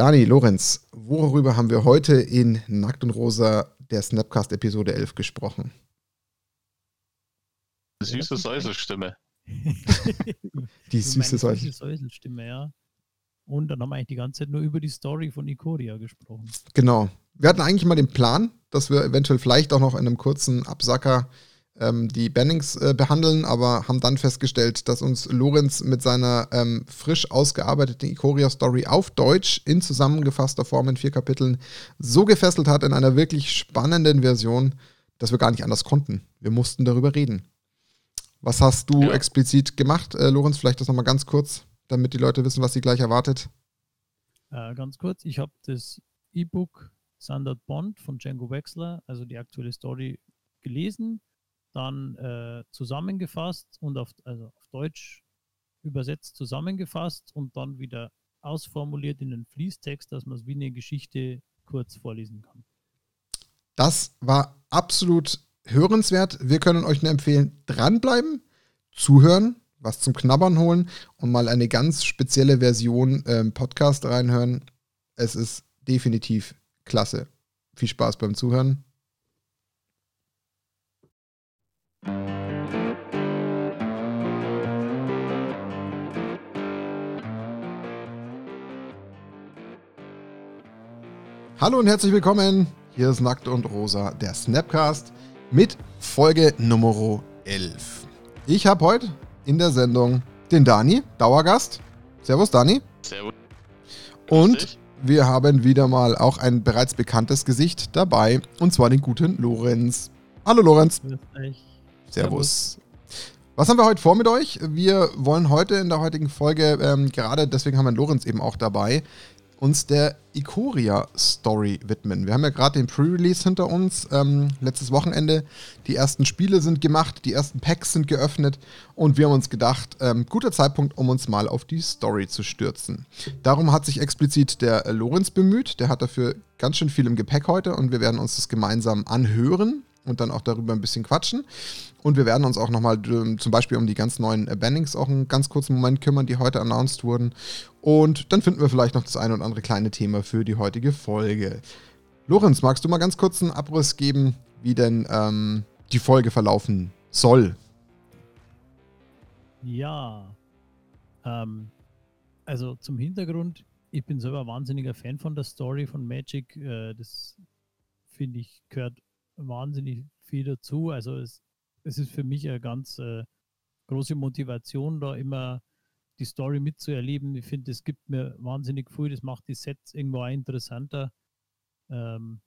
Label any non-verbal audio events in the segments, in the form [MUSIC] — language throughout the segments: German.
Dani, Lorenz, worüber haben wir heute in Nackt und Rosa der Snapcast Episode 11 gesprochen? Süße Säuselstimme. die süße Säuselstimme, ja. Und dann haben wir eigentlich die ganze Zeit nur über die Story von Ikoria gesprochen. Genau. Wir hatten eigentlich mal den Plan, dass wir eventuell vielleicht auch noch in einem kurzen Absacker ähm, die Bannings äh, behandeln, aber haben dann festgestellt, dass uns Lorenz mit seiner ähm, frisch ausgearbeiteten Ikoria-Story auf Deutsch in zusammengefasster Form in vier Kapiteln so gefesselt hat in einer wirklich spannenden Version, dass wir gar nicht anders konnten. Wir mussten darüber reden. Was hast du ja. explizit gemacht, äh, Lorenz? Vielleicht das nochmal ganz kurz damit die Leute wissen, was sie gleich erwartet? Äh, ganz kurz, ich habe das E-Book Sandard Bond von Django Wexler, also die aktuelle Story, gelesen, dann äh, zusammengefasst und auf, also auf Deutsch übersetzt zusammengefasst und dann wieder ausformuliert in den Fließtext, dass man es wie eine Geschichte kurz vorlesen kann. Das war absolut hörenswert. Wir können euch nur empfehlen, dranbleiben, zuhören, was zum Knabbern holen und mal eine ganz spezielle Version ähm, Podcast reinhören. Es ist definitiv klasse. Viel Spaß beim Zuhören. Hallo und herzlich willkommen. Hier ist Nackt und Rosa, der Snapcast mit Folge Nummer 11. Ich habe heute in der Sendung den Dani, Dauergast. Servus, Dani. Servus. Und wir haben wieder mal auch ein bereits bekanntes Gesicht dabei, und zwar den guten Lorenz. Hallo, Lorenz. Servus. Was haben wir heute vor mit euch? Wir wollen heute in der heutigen Folge, ähm, gerade deswegen haben wir Lorenz eben auch dabei, uns der Ikoria-Story widmen. Wir haben ja gerade den Pre-Release hinter uns, ähm, letztes Wochenende. Die ersten Spiele sind gemacht, die ersten Packs sind geöffnet und wir haben uns gedacht, ähm, guter Zeitpunkt, um uns mal auf die Story zu stürzen. Darum hat sich explizit der Lorenz bemüht, der hat dafür ganz schön viel im Gepäck heute und wir werden uns das gemeinsam anhören und dann auch darüber ein bisschen quatschen. Und wir werden uns auch nochmal ähm, zum Beispiel um die ganz neuen äh, Bannings auch einen ganz kurzen Moment kümmern, die heute announced wurden. Und dann finden wir vielleicht noch das eine oder andere kleine Thema für die heutige Folge. Lorenz, magst du mal ganz kurz einen Abriss geben, wie denn ähm, die Folge verlaufen soll? Ja. Ähm, also zum Hintergrund, ich bin selber wahnsinniger Fan von der Story von Magic. Äh, das finde ich gehört wahnsinnig viel dazu. Also es, es ist für mich eine ganz äh, große Motivation, da immer die Story mitzuerleben. Ich finde, es gibt mir wahnsinnig viel, das macht die Sets irgendwo interessanter. Ähm,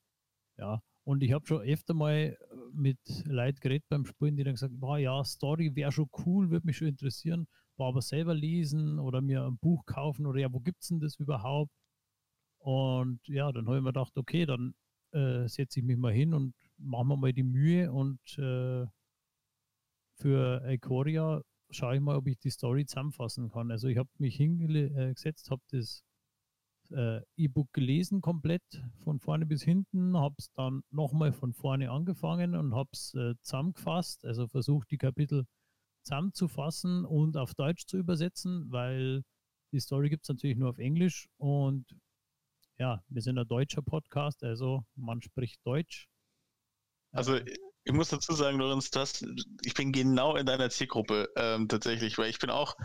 ja, und ich habe schon öfter mal mit Leuten geredet beim Spielen, die dann gesagt haben, ja, Story wäre schon cool, würde mich schon interessieren, war aber selber lesen oder mir ein Buch kaufen oder ja, wo gibt es denn das überhaupt? Und ja, dann habe ich mir gedacht, okay, dann äh, setze ich mich mal hin und machen wir mal die Mühe und äh, für Ikoria schaue ich mal, ob ich die Story zusammenfassen kann. Also ich habe mich hingesetzt, habe das äh, E-Book gelesen komplett von vorne bis hinten, habe es dann nochmal von vorne angefangen und habe es äh, zusammengefasst, also versucht die Kapitel zusammenzufassen und auf Deutsch zu übersetzen, weil die Story gibt es natürlich nur auf Englisch und ja, wir sind ein deutscher Podcast, also man spricht Deutsch also ich muss dazu sagen, Lorenz, das, ich bin genau in deiner Zielgruppe ähm, tatsächlich, weil ich bin auch,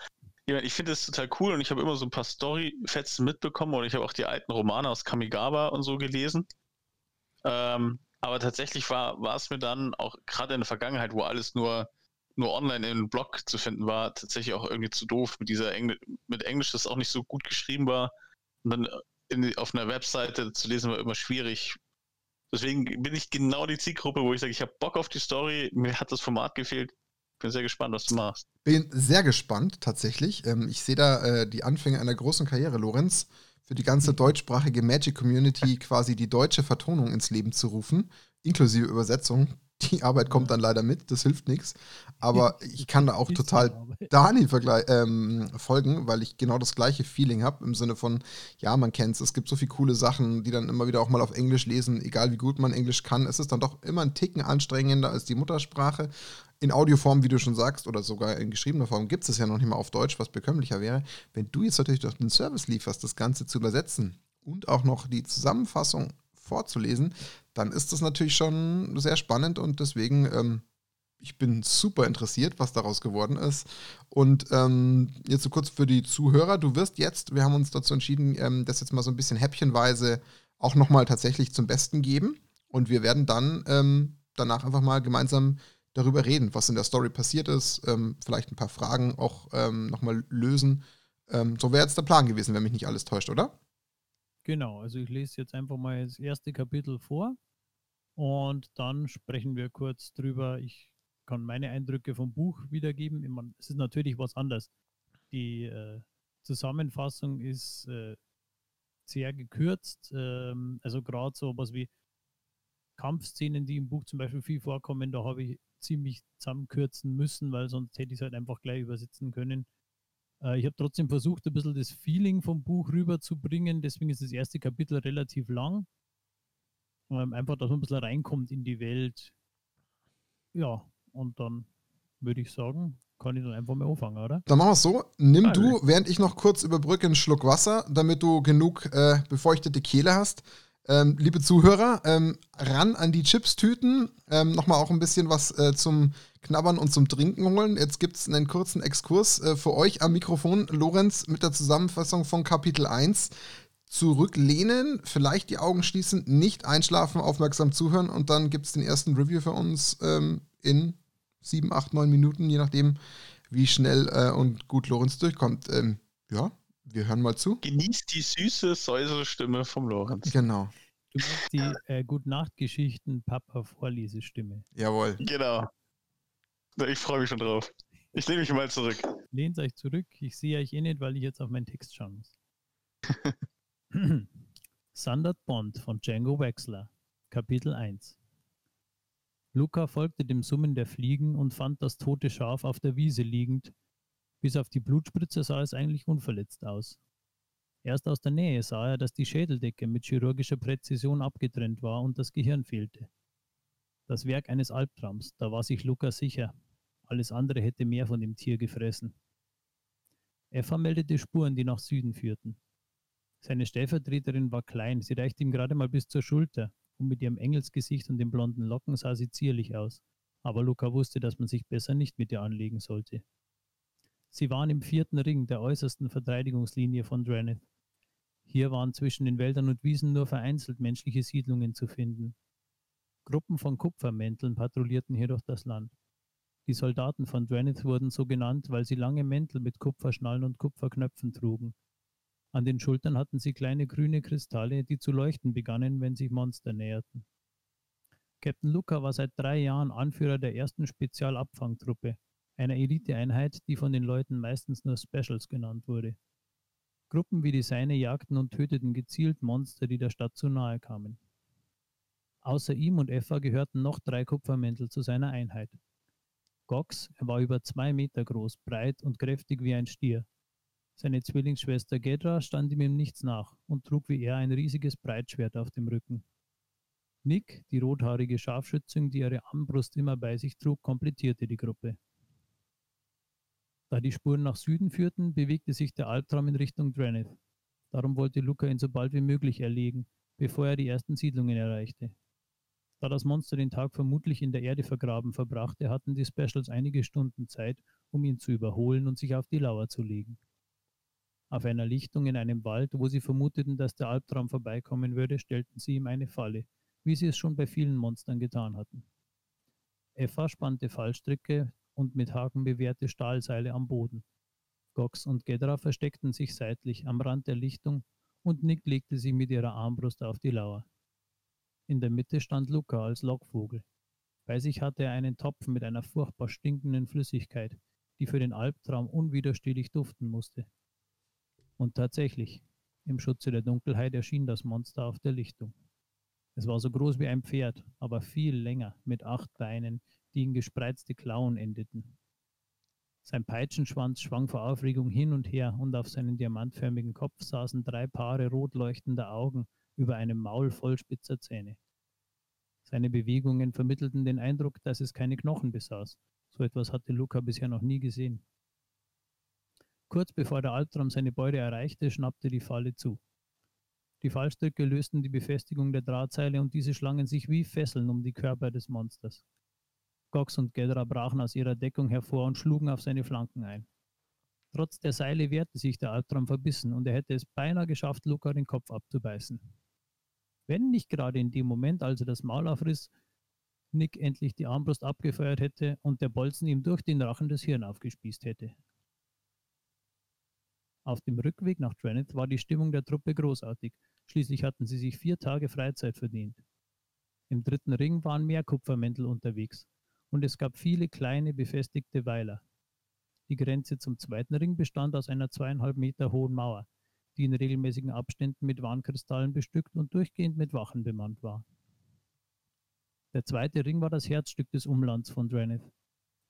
ich finde es total cool und ich habe immer so ein paar Story-Fetzen mitbekommen und ich habe auch die alten Romane aus Kamigawa und so gelesen. Ähm, aber tatsächlich war, es mir dann auch gerade in der Vergangenheit, wo alles nur, nur online im Blog zu finden war, tatsächlich auch irgendwie zu doof mit dieser Engl mit Englisch, das auch nicht so gut geschrieben war. Und dann in, auf einer Webseite zu lesen war immer schwierig, Deswegen bin ich genau die Zielgruppe, wo ich sage, ich habe Bock auf die Story, mir hat das Format gefehlt. Bin sehr gespannt, was du machst. Bin sehr gespannt, tatsächlich. Ähm, ich sehe da äh, die Anfänge einer großen Karriere, Lorenz, für die ganze deutschsprachige Magic-Community quasi die deutsche Vertonung ins Leben zu rufen, inklusive Übersetzung. [LAUGHS] Die Arbeit kommt dann leider mit, das hilft nichts. Aber ich kann da auch total Dani ähm, folgen, weil ich genau das gleiche Feeling habe, im Sinne von, ja, man kennt es, es gibt so viele coole Sachen, die dann immer wieder auch mal auf Englisch lesen, egal wie gut man Englisch kann. Es ist dann doch immer ein Ticken anstrengender als die Muttersprache. In Audioform, wie du schon sagst, oder sogar in geschriebener Form gibt es ja noch nicht mal auf Deutsch, was bekömmlicher wäre. Wenn du jetzt natürlich doch den Service lieferst, das Ganze zu übersetzen und auch noch die Zusammenfassung vorzulesen, dann ist das natürlich schon sehr spannend und deswegen, ähm, ich bin super interessiert, was daraus geworden ist. Und ähm, jetzt so kurz für die Zuhörer, du wirst jetzt, wir haben uns dazu entschieden, ähm, das jetzt mal so ein bisschen häppchenweise auch nochmal tatsächlich zum Besten geben. Und wir werden dann ähm, danach einfach mal gemeinsam darüber reden, was in der Story passiert ist, ähm, vielleicht ein paar Fragen auch ähm, nochmal lösen. Ähm, so wäre jetzt der Plan gewesen, wenn mich nicht alles täuscht, oder? Genau, also ich lese jetzt einfach mal das erste Kapitel vor und dann sprechen wir kurz drüber. Ich kann meine Eindrücke vom Buch wiedergeben. Es ist natürlich was anderes. Die äh, Zusammenfassung ist äh, sehr gekürzt. Ähm, also gerade so was wie Kampfszenen, die im Buch zum Beispiel viel vorkommen, da habe ich ziemlich zusammenkürzen müssen, weil sonst hätte ich es halt einfach gleich übersetzen können. Äh, ich habe trotzdem versucht, ein bisschen das Feeling vom Buch rüberzubringen. Deswegen ist das erste Kapitel relativ lang. Einfach, dass man ein bisschen reinkommt in die Welt. Ja, und dann würde ich sagen, kann ich dann einfach mal anfangen, oder? Dann machen wir es so. Nimm Alle. du, während ich noch kurz überbrücke, einen Schluck Wasser, damit du genug äh, befeuchtete Kehle hast. Ähm, liebe Zuhörer, ähm, ran an die Chips-Tüten. Ähm, Nochmal auch ein bisschen was äh, zum Knabbern und zum Trinken holen. Jetzt gibt es einen kurzen Exkurs äh, für euch am Mikrofon. Lorenz mit der Zusammenfassung von Kapitel 1. Zurücklehnen, vielleicht die Augen schließen, nicht einschlafen, aufmerksam zuhören und dann gibt es den ersten Review für uns ähm, in 7, 8, 9 Minuten, je nachdem, wie schnell äh, und gut Lorenz durchkommt. Ähm, ja, wir hören mal zu. Genießt die süße, säusere Stimme vom Lorenz. Genau. Du meinst die äh, Gute-Nacht-Geschichten Papa-Vorlesestimme. Jawohl. Genau. Ich freue mich schon drauf. Ich lehne mich mal zurück. Lehnt euch zurück. Ich sehe euch eh nicht, weil ich jetzt auf meinen Text schauen muss. [LAUGHS] [CLEARS THROAT] Sandert Bond von Django Wexler. Kapitel 1 Luca folgte dem Summen der Fliegen und fand das tote Schaf auf der Wiese liegend, bis auf die Blutspritze sah es eigentlich unverletzt aus. Erst aus der Nähe sah er, dass die Schädeldecke mit chirurgischer Präzision abgetrennt war und das Gehirn fehlte. Das Werk eines Albtraums, da war sich Lukas sicher. Alles andere hätte mehr von dem Tier gefressen. Er vermeldete Spuren, die nach Süden führten. Seine Stellvertreterin war klein, sie reichte ihm gerade mal bis zur Schulter, und mit ihrem Engelsgesicht und den blonden Locken sah sie zierlich aus. Aber Luca wusste, dass man sich besser nicht mit ihr anlegen sollte. Sie waren im vierten Ring der äußersten Verteidigungslinie von Draneth. Hier waren zwischen den Wäldern und Wiesen nur vereinzelt menschliche Siedlungen zu finden. Gruppen von Kupfermänteln patrouillierten hier durch das Land. Die Soldaten von Draneth wurden so genannt, weil sie lange Mäntel mit Kupferschnallen und Kupferknöpfen trugen. An den Schultern hatten sie kleine grüne Kristalle, die zu leuchten begannen, wenn sich Monster näherten. Captain Luca war seit drei Jahren Anführer der ersten Spezialabfangtruppe, einer Eliteeinheit, die von den Leuten meistens nur Specials genannt wurde. Gruppen wie die seine jagten und töteten gezielt Monster, die der Stadt zu nahe kamen. Außer ihm und Effa gehörten noch drei Kupfermäntel zu seiner Einheit. Gox, war über zwei Meter groß, breit und kräftig wie ein Stier. Seine Zwillingsschwester Gedra stand ihm im Nichts nach und trug wie er ein riesiges Breitschwert auf dem Rücken. Nick, die rothaarige Scharfschützin, die ihre Armbrust immer bei sich trug, komplettierte die Gruppe. Da die Spuren nach Süden führten, bewegte sich der Albtraum in Richtung Draneth. Darum wollte Luca ihn so bald wie möglich erlegen, bevor er die ersten Siedlungen erreichte. Da das Monster den Tag vermutlich in der Erde vergraben verbrachte, hatten die Specials einige Stunden Zeit, um ihn zu überholen und sich auf die Lauer zu legen. Auf einer Lichtung in einem Wald, wo sie vermuteten, dass der Albtraum vorbeikommen würde, stellten sie ihm eine Falle, wie sie es schon bei vielen Monstern getan hatten. Effa spannte Fallstricke und mit Haken bewehrte Stahlseile am Boden. Gox und Gedra versteckten sich seitlich am Rand der Lichtung und Nick legte sie mit ihrer Armbrust auf die Lauer. In der Mitte stand Luca als Lockvogel. Bei sich hatte er einen Topf mit einer furchtbar stinkenden Flüssigkeit, die für den Albtraum unwiderstehlich duften musste. Und tatsächlich, im Schutze der Dunkelheit erschien das Monster auf der Lichtung. Es war so groß wie ein Pferd, aber viel länger, mit acht Beinen, die in gespreizte Klauen endeten. Sein Peitschenschwanz schwang vor Aufregung hin und her und auf seinem diamantförmigen Kopf saßen drei Paare rot leuchtender Augen über einem Maul voll spitzer Zähne. Seine Bewegungen vermittelten den Eindruck, dass es keine Knochen besaß. So etwas hatte Luca bisher noch nie gesehen. Kurz bevor der Albtraum seine Beute erreichte, schnappte die Falle zu. Die Fallstricke lösten die Befestigung der Drahtseile und diese schlangen sich wie Fesseln um die Körper des Monsters. Gox und Gedra brachen aus ihrer Deckung hervor und schlugen auf seine Flanken ein. Trotz der Seile wehrte sich der Albtraum verbissen und er hätte es beinahe geschafft, Luca den Kopf abzubeißen. Wenn nicht gerade in dem Moment, als er das Maul aufriss, Nick endlich die Armbrust abgefeuert hätte und der Bolzen ihm durch den Rachen das Hirn aufgespießt hätte. Auf dem Rückweg nach Traneth war die Stimmung der Truppe großartig. Schließlich hatten sie sich vier Tage Freizeit verdient. Im dritten Ring waren mehr Kupfermäntel unterwegs und es gab viele kleine befestigte Weiler. Die Grenze zum zweiten Ring bestand aus einer zweieinhalb Meter hohen Mauer, die in regelmäßigen Abständen mit Warnkristallen bestückt und durchgehend mit Wachen bemannt war. Der zweite Ring war das Herzstück des Umlands von Draneth.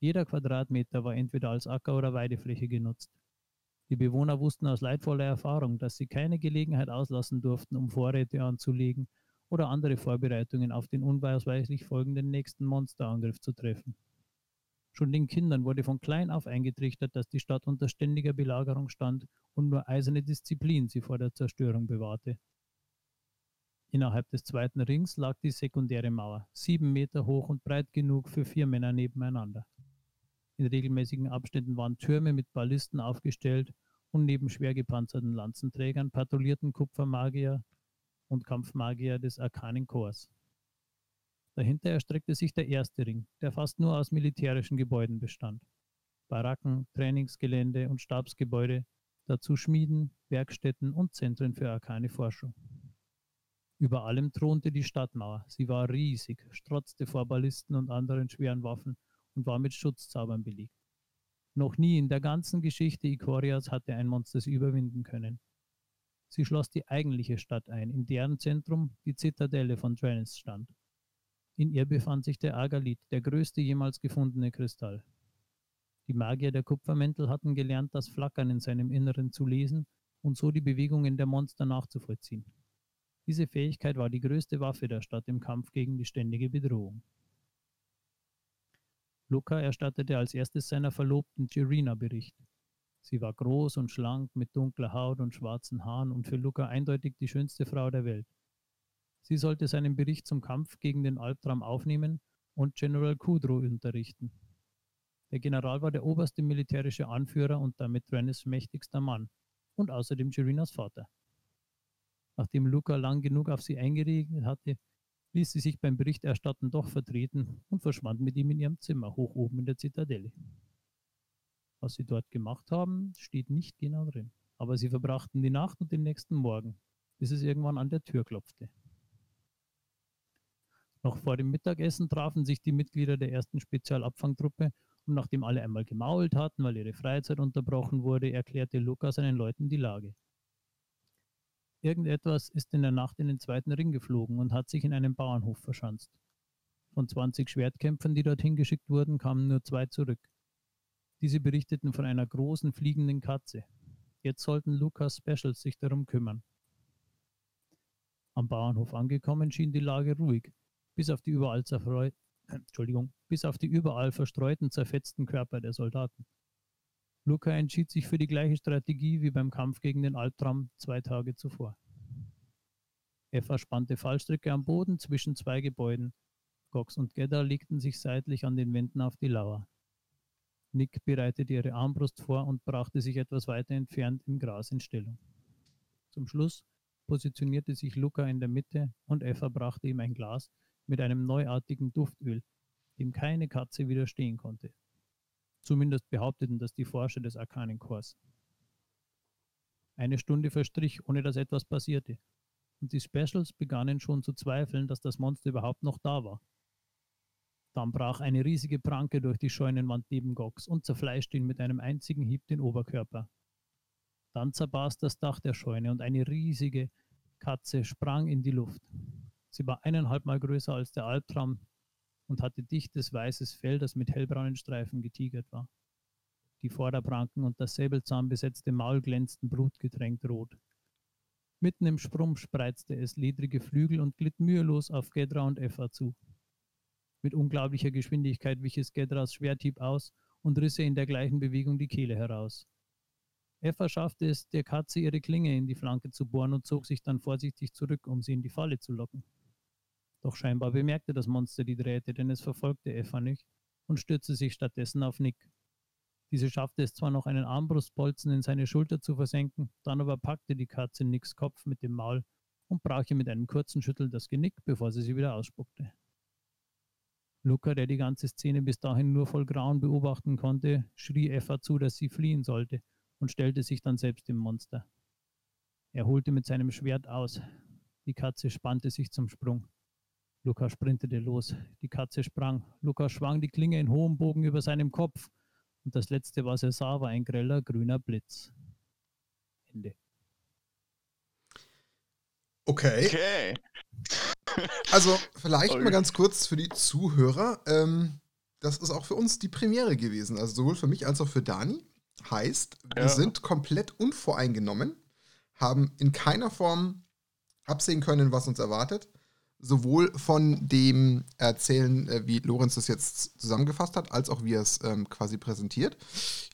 Jeder Quadratmeter war entweder als Acker- oder Weidefläche genutzt. Die Bewohner wussten aus leidvoller Erfahrung, dass sie keine Gelegenheit auslassen durften, um Vorräte anzulegen oder andere Vorbereitungen auf den unwahrscheinlich folgenden nächsten Monsterangriff zu treffen. Schon den Kindern wurde von klein auf eingetrichtert, dass die Stadt unter ständiger Belagerung stand und nur eiserne Disziplin sie vor der Zerstörung bewahrte. Innerhalb des zweiten Rings lag die sekundäre Mauer, sieben Meter hoch und breit genug für vier Männer nebeneinander. In regelmäßigen Abständen waren Türme mit Ballisten aufgestellt und neben schwer gepanzerten Lanzenträgern patrouillierten Kupfermagier und Kampfmagier des Arkanen Korps. Dahinter erstreckte sich der erste Ring, der fast nur aus militärischen Gebäuden bestand. Baracken, Trainingsgelände und Stabsgebäude, dazu Schmieden, Werkstätten und Zentren für arkane Forschung. Über allem thronte die Stadtmauer. Sie war riesig, strotzte vor Ballisten und anderen schweren Waffen und war mit Schutzzaubern belegt. Noch nie in der ganzen Geschichte Ikorias hatte ein Monster sie überwinden können. Sie schloss die eigentliche Stadt ein, in deren Zentrum die Zitadelle von Dranis stand. In ihr befand sich der Agalit, der größte jemals gefundene Kristall. Die Magier der Kupfermäntel hatten gelernt, das Flackern in seinem Inneren zu lesen und so die Bewegungen der Monster nachzuvollziehen. Diese Fähigkeit war die größte Waffe der Stadt im Kampf gegen die ständige Bedrohung. Luca erstattete als erstes seiner Verlobten Girina Bericht. Sie war groß und schlank mit dunkler Haut und schwarzen Haaren und für Luca eindeutig die schönste Frau der Welt. Sie sollte seinen Bericht zum Kampf gegen den Albtraum aufnehmen und General Kudro unterrichten. Der General war der oberste militärische Anführer und damit Rennes mächtigster Mann und außerdem Girinas Vater. Nachdem Luca lang genug auf sie eingeredet hatte, ließ sie sich beim Berichterstatten doch vertreten und verschwand mit ihm in ihrem Zimmer hoch oben in der Zitadelle. Was sie dort gemacht haben, steht nicht genau drin. Aber sie verbrachten die Nacht und den nächsten Morgen, bis es irgendwann an der Tür klopfte. Noch vor dem Mittagessen trafen sich die Mitglieder der ersten Spezialabfangtruppe und nachdem alle einmal gemault hatten, weil ihre Freizeit unterbrochen wurde, erklärte Luca seinen Leuten die Lage. Irgendetwas ist in der Nacht in den zweiten Ring geflogen und hat sich in einem Bauernhof verschanzt. Von 20 Schwertkämpfern, die dorthin geschickt wurden, kamen nur zwei zurück. Diese berichteten von einer großen fliegenden Katze. Jetzt sollten Lucas Specials sich darum kümmern. Am Bauernhof angekommen schien die Lage ruhig, bis auf die überall [CLEARS THROAT] Entschuldigung, bis auf die überall verstreuten, zerfetzten Körper der Soldaten. Luca entschied sich für die gleiche Strategie wie beim Kampf gegen den Albtraum zwei Tage zuvor. Er verspannte Fallstricke am Boden zwischen zwei Gebäuden. Cox und Gedda legten sich seitlich an den Wänden auf die Lauer. Nick bereitete ihre Armbrust vor und brachte sich etwas weiter entfernt im Gras in Stellung. Zum Schluss positionierte sich Luca in der Mitte und Eva brachte ihm ein Glas mit einem neuartigen Duftöl, dem keine Katze widerstehen konnte. Zumindest behaupteten das die Forscher des Arkanenkorps. Eine Stunde verstrich, ohne dass etwas passierte, und die Specials begannen schon zu zweifeln, dass das Monster überhaupt noch da war. Dann brach eine riesige Pranke durch die Scheunenwand neben Gox und zerfleischte ihn mit einem einzigen Hieb den Oberkörper. Dann zerbarst das Dach der Scheune und eine riesige Katze sprang in die Luft. Sie war eineinhalb Mal größer als der Albtraum, und hatte dichtes weißes Fell, das mit hellbraunen Streifen getigert war. Die Vorderpranken und das säbelzahnbesetzte Maul glänzten blutgetränkt rot. Mitten im Sprung spreizte es ledrige Flügel und glitt mühelos auf Gedra und Eva zu. Mit unglaublicher Geschwindigkeit wich es Gedras Schwerthieb aus und riss ihr in der gleichen Bewegung die Kehle heraus. Effa schaffte es, der Katze ihre Klinge in die Flanke zu bohren und zog sich dann vorsichtig zurück, um sie in die Falle zu locken. Doch scheinbar bemerkte das Monster die Drähte, denn es verfolgte Effa nicht und stürzte sich stattdessen auf Nick. Diese schaffte es zwar noch einen Armbrustbolzen in seine Schulter zu versenken, dann aber packte die Katze Nicks Kopf mit dem Maul und brach ihr mit einem kurzen Schüttel das Genick, bevor sie sie wieder ausspuckte. Luca, der die ganze Szene bis dahin nur voll Grauen beobachten konnte, schrie Effa zu, dass sie fliehen sollte und stellte sich dann selbst dem Monster. Er holte mit seinem Schwert aus. Die Katze spannte sich zum Sprung. Luca sprintete los. Die Katze sprang. Luca schwang die Klinge in hohem Bogen über seinem Kopf. Und das letzte, was er sah, war ein greller grüner Blitz. Ende. Okay. Okay. [LAUGHS] Also, vielleicht okay. mal ganz kurz für die Zuhörer. Ähm, das ist auch für uns die Premiere gewesen. Also sowohl für mich als auch für Dani. Heißt, wir ja. sind komplett unvoreingenommen, haben in keiner Form absehen können, was uns erwartet. Sowohl von dem Erzählen, äh, wie Lorenz das jetzt zusammengefasst hat, als auch wie er es ähm, quasi präsentiert.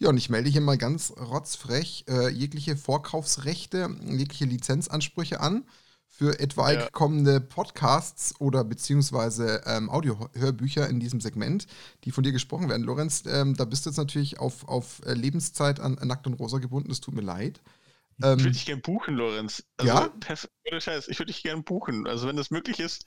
Ja, und ich melde hier mal ganz rotzfrech äh, jegliche Vorkaufsrechte, jegliche Lizenzansprüche an für etwaig ja. kommende Podcasts oder beziehungsweise ähm, Audiohörbücher in diesem Segment, die von dir gesprochen werden. Lorenz, ähm, da bist du jetzt natürlich auf, auf äh, Lebenszeit an, an Nackt und Rosa gebunden, es tut mir leid. Ähm, ich würde dich gerne buchen, Lorenz. Also, ja? Ohne Scheiß, ich würde dich gerne buchen. Also wenn das möglich ist,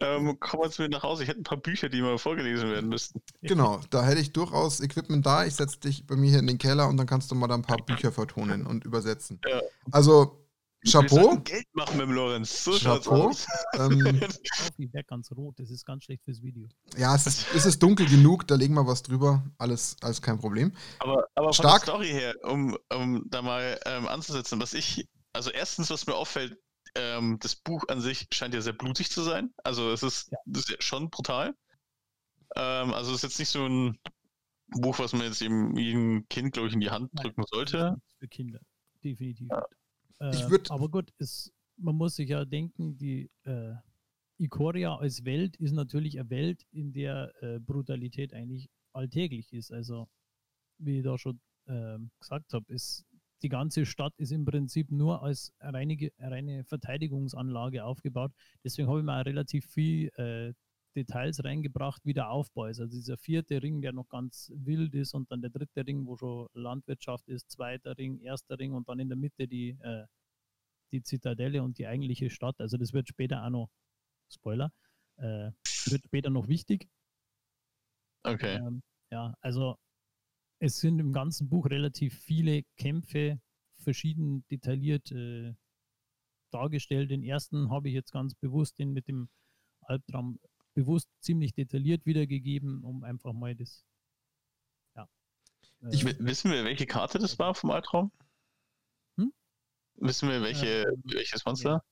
ähm, [LAUGHS] komm mal zu mir nach Hause. Ich hätte ein paar Bücher, die mal vorgelesen werden müssten. Genau, da hätte ich durchaus Equipment da. Ich setze dich bei mir hier in den Keller und dann kannst du mal da ein paar Bücher vertonen und übersetzen. Ja. Also Chapeau. Geld machen mit dem Lorenz. So Chapeau. [LAUGHS] Ähm, [LAUGHS] die wäre ganz rot, das ist ganz schlecht fürs Video. Ja, es ist, es ist dunkel genug, da legen wir was drüber. Alles, alles kein Problem. Aber, aber Stark. von der Story her, um, um da mal ähm, anzusetzen, was ich, also erstens, was mir auffällt, ähm, das Buch an sich scheint ja sehr blutig zu sein. Also es ist, ja. Ist ja schon brutal. Ähm, also es ist jetzt nicht so ein Buch, was man jetzt eben jedem Kind, glaube ich, in die Hand drücken sollte. Für Kinder, definitiv. Ja. Ich äh, aber gut, es, man muss sich ja denken, die äh, Ikoria als Welt ist natürlich eine Welt, in der äh, Brutalität eigentlich alltäglich ist. Also, wie ich da schon äh, gesagt habe, ist die ganze Stadt ist im Prinzip nur als reine, reine Verteidigungsanlage aufgebaut. Deswegen habe ich mir relativ viel äh, Details reingebracht, wie der Aufbau ist. Also dieser vierte Ring, der noch ganz wild ist und dann der dritte Ring, wo schon Landwirtschaft ist, zweiter Ring, erster Ring und dann in der Mitte die, äh, die Zitadelle und die eigentliche Stadt. Also das wird später auch noch, Spoiler, äh, wird später noch wichtig. Okay. Ähm, ja, also es sind im ganzen Buch relativ viele Kämpfe, verschieden detailliert äh, dargestellt. Den ersten habe ich jetzt ganz bewusst den mit dem Albtraum bewusst ziemlich detailliert wiedergegeben, um einfach mal das. Ja. Ich, äh, wissen wir, welche Karte das war vom Albtraum? Hm? Wissen wir, welche, äh, welches Monster?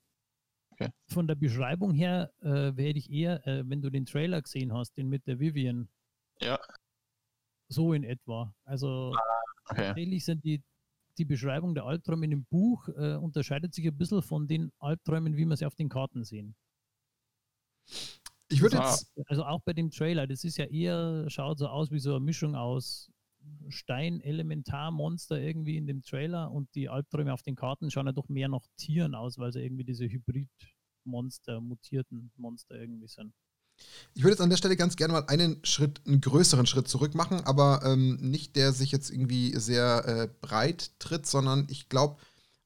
Okay. Von der Beschreibung her äh, werde ich eher, äh, wenn du den Trailer gesehen hast, den mit der Vivian. Ja. So in etwa. Also ah, okay. tatsächlich sind die, die Beschreibung der Albträume in dem Buch äh, unterscheidet sich ein bisschen von den Albträumen, wie wir sie auf den Karten sehen. Ich würde jetzt. Also auch bei dem Trailer, das ist ja eher, schaut so aus wie so eine Mischung aus Stein-Elementar-Monster irgendwie in dem Trailer und die Albträume auf den Karten schauen ja doch mehr nach Tieren aus, weil sie irgendwie diese Hybrid-Monster, mutierten Monster irgendwie sind. Ich würde jetzt an der Stelle ganz gerne mal einen Schritt, einen größeren Schritt zurück machen, aber ähm, nicht der sich jetzt irgendwie sehr äh, breit tritt, sondern ich glaube,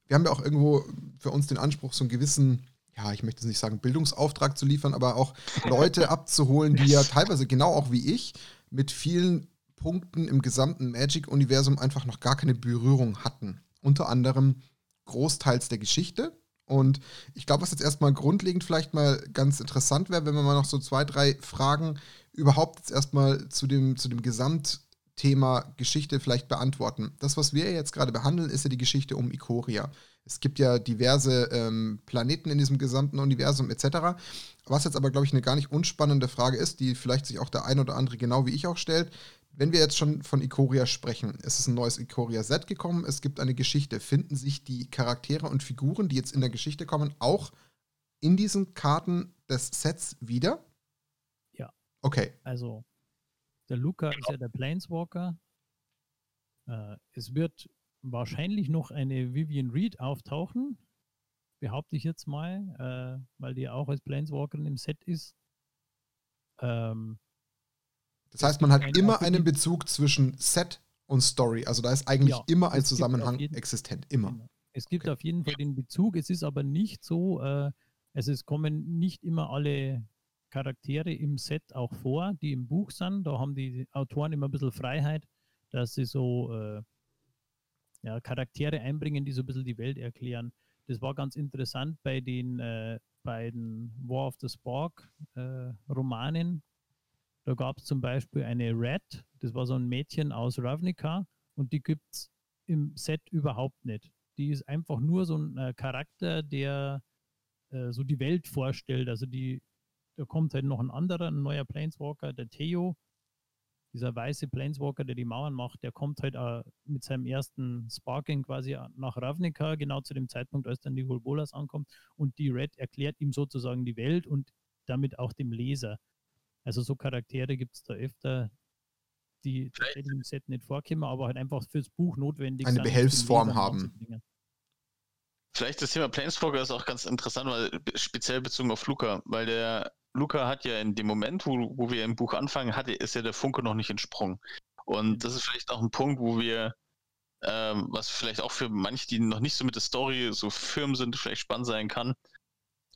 wir haben ja auch irgendwo für uns den Anspruch, so einen gewissen ja, ich möchte nicht sagen, Bildungsauftrag zu liefern, aber auch Leute abzuholen, die ja teilweise genau auch wie ich mit vielen Punkten im gesamten Magic-Universum einfach noch gar keine Berührung hatten. Unter anderem großteils der Geschichte. Und ich glaube, was jetzt erstmal grundlegend vielleicht mal ganz interessant wäre, wenn wir mal noch so zwei, drei Fragen überhaupt jetzt erstmal zu dem, zu dem Gesamtthema Geschichte vielleicht beantworten. Das, was wir jetzt gerade behandeln, ist ja die Geschichte um Ikoria. Es gibt ja diverse ähm, Planeten in diesem gesamten Universum etc. Was jetzt aber, glaube ich, eine gar nicht unspannende Frage ist, die vielleicht sich auch der ein oder andere genau wie ich auch stellt. Wenn wir jetzt schon von Ikoria sprechen, es ist ein neues Ikoria-Set gekommen, es gibt eine Geschichte. Finden sich die Charaktere und Figuren, die jetzt in der Geschichte kommen, auch in diesen Karten des Sets wieder? Ja. Okay. Also, der Luca ist ja der Planeswalker. Äh, es wird wahrscheinlich noch eine Vivian Reed auftauchen, behaupte ich jetzt mal, äh, weil die auch als Planeswalkerin im Set ist. Ähm, das heißt, man hat immer einen Bezug zwischen Set und Story. Also da ist eigentlich ja, immer ein Zusammenhang existent. Immer. Genau. Es gibt okay. auf jeden Fall den Bezug. Es ist aber nicht so, äh, also es kommen nicht immer alle Charaktere im Set auch vor, die im Buch sind. Da haben die Autoren immer ein bisschen Freiheit, dass sie so äh, ja, Charaktere einbringen, die so ein bisschen die Welt erklären. Das war ganz interessant bei den äh, beiden War of the Spark äh, Romanen. Da gab es zum Beispiel eine Red, das war so ein Mädchen aus Ravnica und die gibt es im Set überhaupt nicht. Die ist einfach nur so ein äh, Charakter, der äh, so die Welt vorstellt. Also die, da kommt halt noch ein anderer, ein neuer Planeswalker, der Theo, dieser weiße Planeswalker, der die Mauern macht, der kommt halt äh, mit seinem ersten Sparking quasi nach Ravnica, genau zu dem Zeitpunkt, als dann die Golbolas ankommt. Und die Red erklärt ihm sozusagen die Welt und damit auch dem Leser. Also so Charaktere gibt es da öfter, die tatsächlich im Set nicht vorkommen, aber halt einfach fürs Buch notwendig Eine Behelfsform haben. Vielleicht das Thema Planeswalker ist auch ganz interessant, weil speziell bezogen auf Luca, weil der Luca hat ja in dem Moment, wo, wo wir im Buch anfangen, hatte, ist ja der Funke noch nicht entsprungen. Und mhm. das ist vielleicht auch ein Punkt, wo wir, ähm, was vielleicht auch für manche, die noch nicht so mit der Story so firm sind, vielleicht spannend sein kann.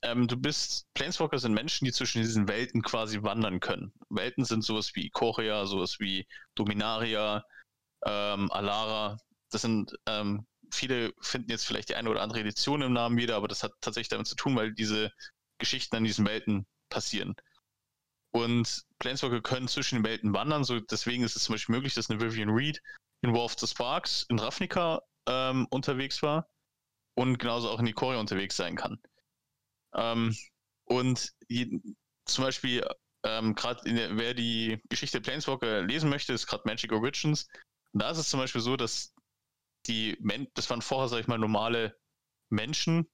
Ähm, du bist, Planeswalker sind Menschen, die zwischen diesen Welten quasi wandern können. Welten sind sowas wie Korea, sowas wie Dominaria, ähm, Alara. Das sind, ähm, viele finden jetzt vielleicht die eine oder andere Edition im Namen wieder, aber das hat tatsächlich damit zu tun, weil diese Geschichten an diesen Welten passieren. Und Planeswalker können zwischen den Welten wandern, so deswegen ist es zum Beispiel möglich, dass eine Vivian Reed in War of the Sparks in Ravnica ähm, unterwegs war und genauso auch in Ikoria unterwegs sein kann. Ähm, und je, zum Beispiel, ähm, gerade wer die Geschichte Planeswalker lesen möchte, ist gerade Magic Origins. Und da ist es zum Beispiel so, dass die, Men das waren vorher, sag ich mal, normale Menschen,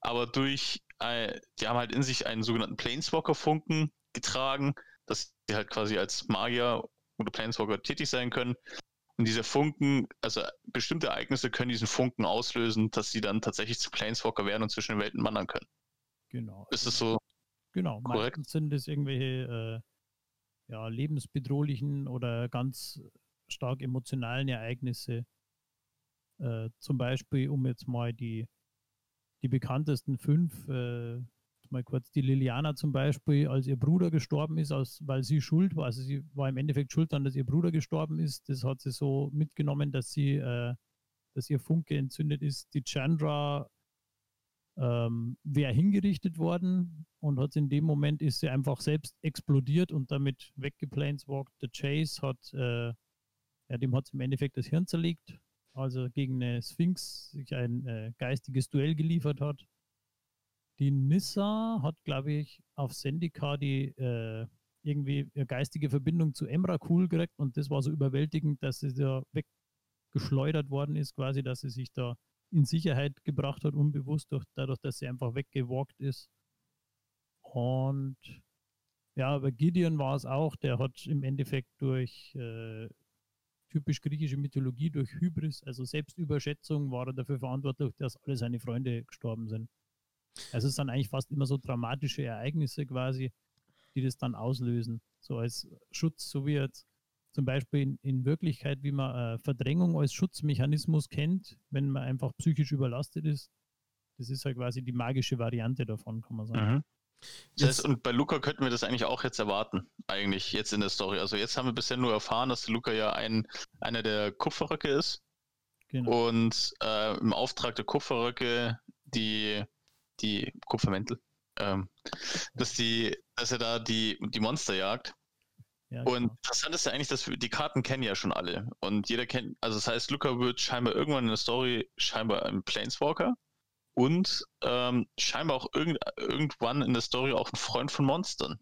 aber durch äh, die haben halt in sich einen sogenannten Planeswalker-Funken getragen, dass sie halt quasi als Magier oder Planeswalker tätig sein können. Und diese Funken, also bestimmte Ereignisse können diesen Funken auslösen, dass sie dann tatsächlich zu Planeswalker werden und zwischen den Welten wandern können. Genau. Ist es so? Genau. Korrekt? Meistens sind es irgendwelche äh, ja, lebensbedrohlichen oder ganz stark emotionalen Ereignisse. Äh, zum Beispiel, um jetzt mal die die bekanntesten fünf, äh, mal kurz die Liliana zum Beispiel, als ihr Bruder gestorben ist, aus, weil sie schuld war, also sie war im Endeffekt schuld daran, dass ihr Bruder gestorben ist. Das hat sie so mitgenommen, dass sie, äh, dass ihr Funke entzündet ist. Die Chandra ähm, wäre hingerichtet worden und hat in dem Moment ist sie einfach selbst explodiert und damit weggeplaneswalkt. Der Chase hat, äh, ja, dem hat im Endeffekt das Hirn zerlegt also gegen eine Sphinx sich ein äh, geistiges Duell geliefert hat. Die Nissa hat, glaube ich, auf Sendika die äh, irgendwie geistige Verbindung zu Emrakul gekriegt und das war so überwältigend, dass sie da weggeschleudert worden ist, quasi, dass sie sich da in Sicherheit gebracht hat, unbewusst, durch, dadurch, dass sie einfach weggewalkt ist. Und ja, bei Gideon war es auch, der hat im Endeffekt durch äh, typisch griechische Mythologie durch Hybris, also Selbstüberschätzung, war er dafür verantwortlich, dass alle seine Freunde gestorben sind. Also es sind eigentlich fast immer so dramatische Ereignisse quasi, die das dann auslösen. So als Schutz, so wie jetzt zum Beispiel in, in Wirklichkeit, wie man äh, Verdrängung als Schutzmechanismus kennt, wenn man einfach psychisch überlastet ist. Das ist halt quasi die magische Variante davon, kann man sagen. Mhm. Das heißt, und bei Luca könnten wir das eigentlich auch jetzt erwarten, eigentlich jetzt in der Story. Also jetzt haben wir bisher nur erfahren, dass Luca ja ein, einer der Kupferröcke ist. Genau. Und äh, im Auftrag der Kupferröcke die, die Kupfermäntel, ähm, dass, die, dass er da die, die Monster jagt. Ja, und genau. interessant ist ja eigentlich, dass wir, die Karten kennen ja schon alle. Und jeder kennt, also das heißt, Luca wird scheinbar irgendwann in der Story scheinbar ein Planeswalker und ähm, scheinbar auch irgend, irgendwann in der Story auch ein Freund von Monstern.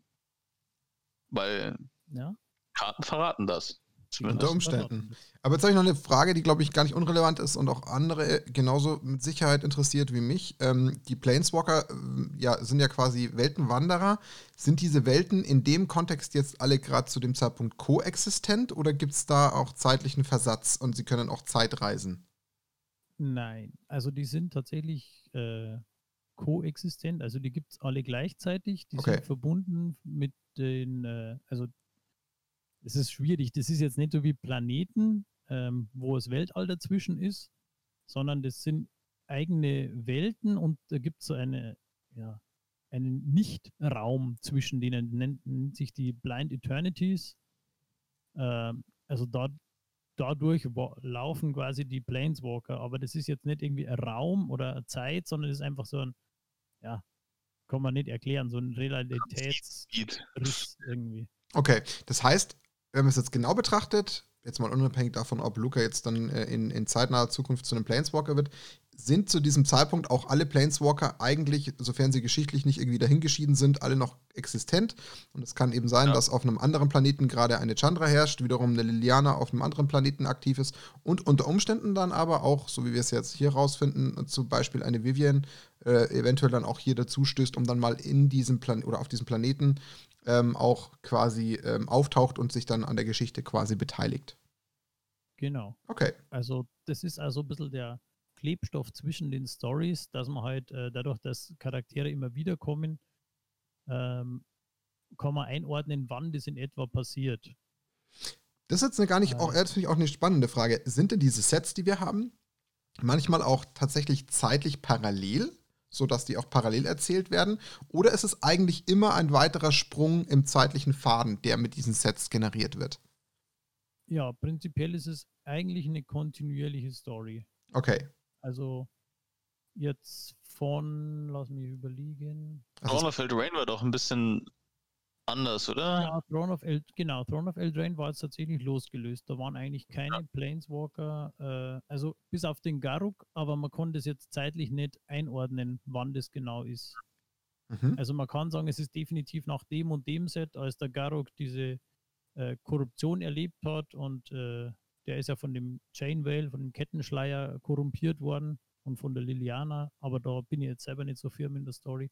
Weil ja. Karten verraten das. Unter Umständen. Aber jetzt habe ich noch eine Frage, die, glaube ich, gar nicht unrelevant ist und auch andere genauso mit Sicherheit interessiert wie mich. Ähm, die Planeswalker äh, ja, sind ja quasi Weltenwanderer. Sind diese Welten in dem Kontext jetzt alle gerade zu dem Zeitpunkt koexistent oder gibt es da auch zeitlichen Versatz und sie können auch Zeit reisen? Nein, also die sind tatsächlich äh, koexistent, also die gibt es alle gleichzeitig, die okay. sind verbunden mit den, äh, also es ist schwierig. Das ist jetzt nicht so wie Planeten, ähm, wo es Weltall dazwischen ist, sondern das sind eigene Welten und da gibt es so eine, ja, einen Nicht-Raum zwischen denen, nennt, nennt, sich die Blind Eternities. Ähm, also dort, dadurch laufen quasi die Planeswalker, aber das ist jetzt nicht irgendwie ein Raum oder eine Zeit, sondern es ist einfach so ein, ja, kann man nicht erklären, so ein Realitätsriss irgendwie. Okay, das heißt, wenn man es jetzt genau betrachtet, jetzt mal unabhängig davon, ob Luca jetzt dann äh, in, in zeitnaher Zukunft zu einem Planeswalker wird, sind zu diesem Zeitpunkt auch alle Planeswalker eigentlich, sofern sie geschichtlich nicht irgendwie dahingeschieden sind, alle noch existent. Und es kann eben sein, ja. dass auf einem anderen Planeten gerade eine Chandra herrscht, wiederum eine Liliana auf einem anderen Planeten aktiv ist und unter Umständen dann aber auch, so wie wir es jetzt hier rausfinden, zum Beispiel eine Vivian äh, eventuell dann auch hier dazu stößt, um dann mal in diesem Plan oder auf diesem Planeten ähm, auch quasi ähm, auftaucht und sich dann an der Geschichte quasi beteiligt. Genau. Okay. Also das ist also ein bisschen der Klebstoff zwischen den Stories, dass man halt äh, dadurch, dass Charaktere immer wieder kommen, ähm, kann man einordnen, wann das in etwa passiert. Das ist jetzt eine gar nicht, äh, auch, das finde ich auch eine spannende Frage. Sind denn diese Sets, die wir haben, manchmal auch tatsächlich zeitlich parallel? Sodass die auch parallel erzählt werden? Oder ist es eigentlich immer ein weiterer Sprung im zeitlichen Faden, der mit diesen Sets generiert wird? Ja, prinzipiell ist es eigentlich eine kontinuierliche Story. Okay. Also jetzt von, lass mich überlegen. Dawn of Eldraine war doch ein bisschen anders, oder? Ja, Throne of El genau, Throne of Eldraine war jetzt tatsächlich losgelöst. Da waren eigentlich keine ja. Planeswalker, äh, also bis auf den Garuk, aber man konnte es jetzt zeitlich nicht einordnen, wann das genau ist. Mhm. Also man kann sagen, es ist definitiv nach dem und dem Set, als der Garuk diese äh, Korruption erlebt hat und äh, der ist ja von dem Chainwhale, von dem Kettenschleier korrumpiert worden und von der Liliana, aber da bin ich jetzt selber nicht so firm in der Story.